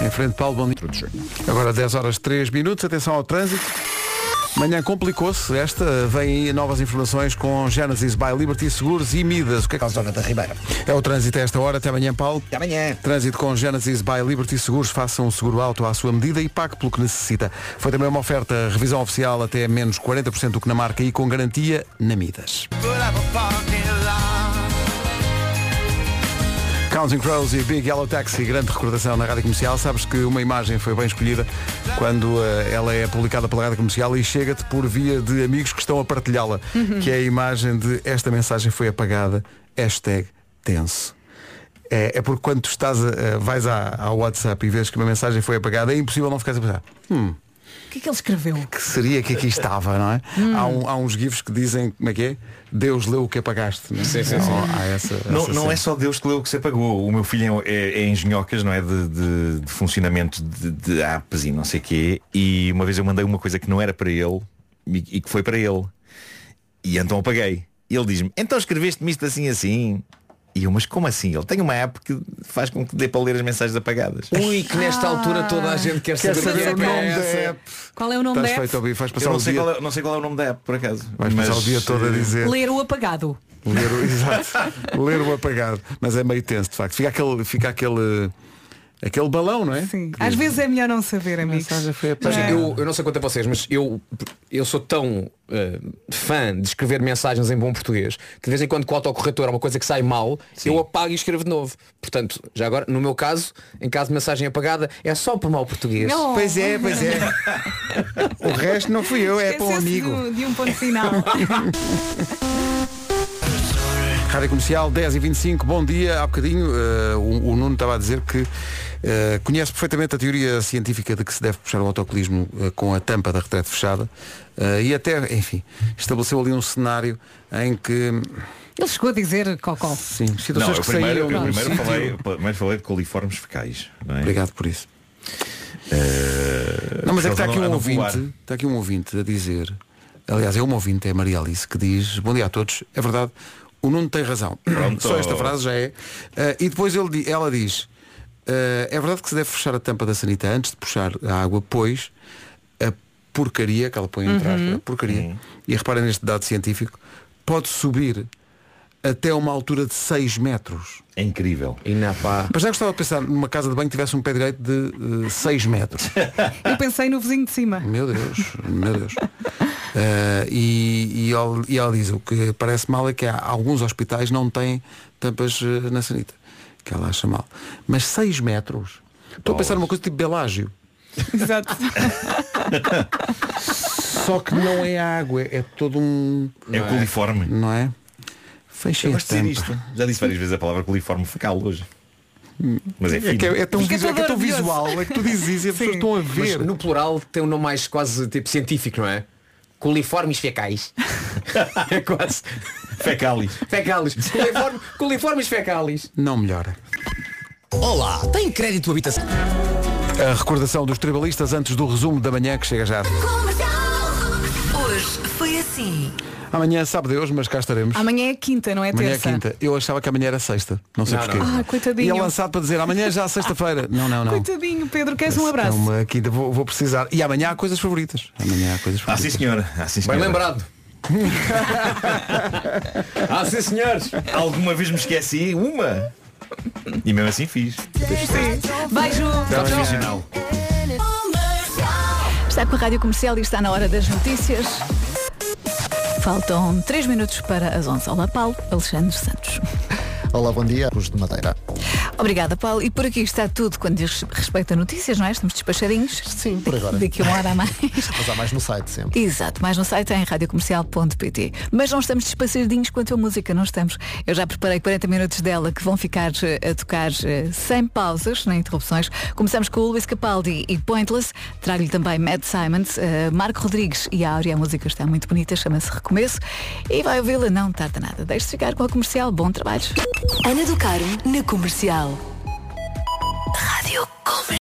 Em frente, Paulo, bom dia. Agora 10 horas 3 minutos, atenção ao trânsito. Manhã complicou-se, esta vem aí novas informações com Genesis by Liberty Seguros e Midas. O que é, que... Zona da Ribeira. é o trânsito a esta hora? Até amanhã, Paulo. Até amanhã. Trânsito com Genesis by Liberty Seguros, faça um seguro alto à sua medida e pague pelo que necessita. Foi também uma oferta, revisão oficial até menos 40% do que na marca e com garantia na Midas. Counting Crows e Big Yellow Taxi, grande recordação na rádio comercial. Sabes que uma imagem foi bem escolhida quando eh, ela é publicada pela rádio comercial e chega-te por via de amigos que estão a partilhá-la, que é a imagem de esta mensagem foi apagada, hashtag tenso. É, é porque quando tu estás a, a- vais à, ao WhatsApp e vês que uma mensagem foi apagada, é impossível não ficares a pensar. Hum, O que é que ele escreveu? que seria que aqui estava, não é? Há, um- há uns gifs que dizem, como é que é? Deus leu o que apagaste. Não é? Sim, sim, sim. Há essa, Não, essa não cena. é só Deus que leu o que se apagou. O meu filho é, é, é engenhocas, não é? De, de- de funcionamento de, de apps e não sei quê. E uma vez eu mandei uma coisa que não era para ele e, e que foi para ele. E então apaguei. E ele diz-me, então escreveste-me isto assim assim. E eu, mas como assim? Ele tem uma app que faz com que dê para ler as mensagens apagadas. Ui, que nesta altura toda a gente quer Quer saber, saber o que o é nome da app. Qual é o nome Estás da app? feito ouvir, vais Eu passar não o sei, dia, qual é, não sei qual é o nome da app, por acaso. vais Mas, passar o dia todo a dizer. Ler o apagado. Ler o, exato, ler o apagado. Mas é meio tenso, de facto. Fica aquele, fica aquele, aquele balão, não é? Sim. Às vezes é melhor não saber, amigos. Mas É. eu, eu não sei quanto a vocês, mas eu, eu sou tão eh, fã de escrever mensagens em bom português que de vez em quando com o autocorretor há uma coisa que sai mal, eu apago e escrevo de novo. Portanto, já agora, no meu caso, em caso de mensagem apagada, é só por mau português. Não. Pois é, pois é. o resto não fui eu, é para um amigo. do- de um ponto final. Rádio Comercial 10 e 25 bom dia. Há bocadinho eh, o, o Nuno estava a dizer que eh, conhece perfeitamente a teoria científica de que se deve puxar o autocolismo eh, com a tampa da retrete fechada eh, e até, enfim, estabeleceu ali um cenário em que, Ele chegou a dizer cocó. sim, Não, situações eu que primeiro, saíam eu primeiro, falei, primeiro falei de coliformes fecais. Não é? Obrigado por isso. Eh, Não, mas é que está aqui um ouvinte, está aqui um ouvinte a dizer, aliás é uma ouvinte, é a Maria Alice, que diz, bom dia a todos, é verdade, o Nuno tem razão. Pronto. Só esta frase já é. Eh, e depois ele, ela diz, é verdade que se deve fechar a tampa da sanita antes de puxar a água, pois a porcaria, que ela põe entre aspas, a porcaria, e reparem neste dado científico, pode subir até uma altura de 6 metros. É incrível. E na pá. Mas já gostava de pensar numa casa de banho que tivesse um pé direito de 6 metros. Eu pensei no vizinho de cima. Meu Deus, meu Deus. Uh, e, e, ela, e ela diz, o que parece mal é que há, alguns hospitais não têm tampas uh, na sanita. Que ela acha mal. Mas 6 metros. Estou a pensar numa coisa tipo Belágio. Exato. Só que não é água, é todo um. É coliforme. Não é? Fechem Eu a gosto de dizer isto. Já disse várias vezes a palavra coliforme fecal hoje. Mas é É que é, é tão, é visual, é que é tão visual, é que tu dizes isso e as pessoas estão a Mas ver. no plural tem um nome mais quase tipo científico, não é? Coliformes fecais. é quase. Fecalis. Fecalis. Coliforme, coliformes fecalis. Não melhora. Olá, tem crédito habitação? A recordação dos tribalistas antes do resumo da manhã que chega já. Hoje foi assim. Amanhã sabe Deus, mas cá estaremos. Amanhã é quinta, não é Amanhã é terça? quinta. Eu achava que amanhã era sexta. Não sei Não, porquê. não. Ah, coitadinho. E é lançado para dizer amanhã já é sexta-feira. Não, não, não. Coitadinho, Pedro, queres um abraço? Calma, quinta, vou, vou precisar. E amanhã há coisas favoritas. Amanhã há coisas Ah, sim favoritas. senhora. Ah, sim, Bem senhora. lembrado. ah, sim senhores. Alguma vez me esqueci? Uma. E mesmo assim fiz. Beijo. Profissional. Está com a Rádio Comercial e está na hora das notícias. Faltam 3 minutos para as 11. Olá, Paulo. Alexandre Santos. Olá, bom dia. Cruz de Madeira. Obrigada, Paulo. E por aqui está tudo quando diz respeito a notícias, não é? Estamos despachadinhos. Sim, por agora. Daqui a uma hora a mais. Mas há mais no site sempre. Exato, mais no site em radiocomercial.pt. Mas não estamos despachadinhos quanto a música, não estamos. Eu já preparei 40 minutos dela que vão ficar eh, a tocar eh, sem pausas, nem interrupções. Começamos com o Luís Capaldi e Pointless. Trago-lhe também Matt Simons, eh, Marco Rodrigues e a Áurea. A música está muito bonita, chama-se Recomeço. E vai ouvi-la, não tarda nada. Deixe-se ficar com a comercial. Bom trabalho. Ana do Caro na comercial. Radio Come.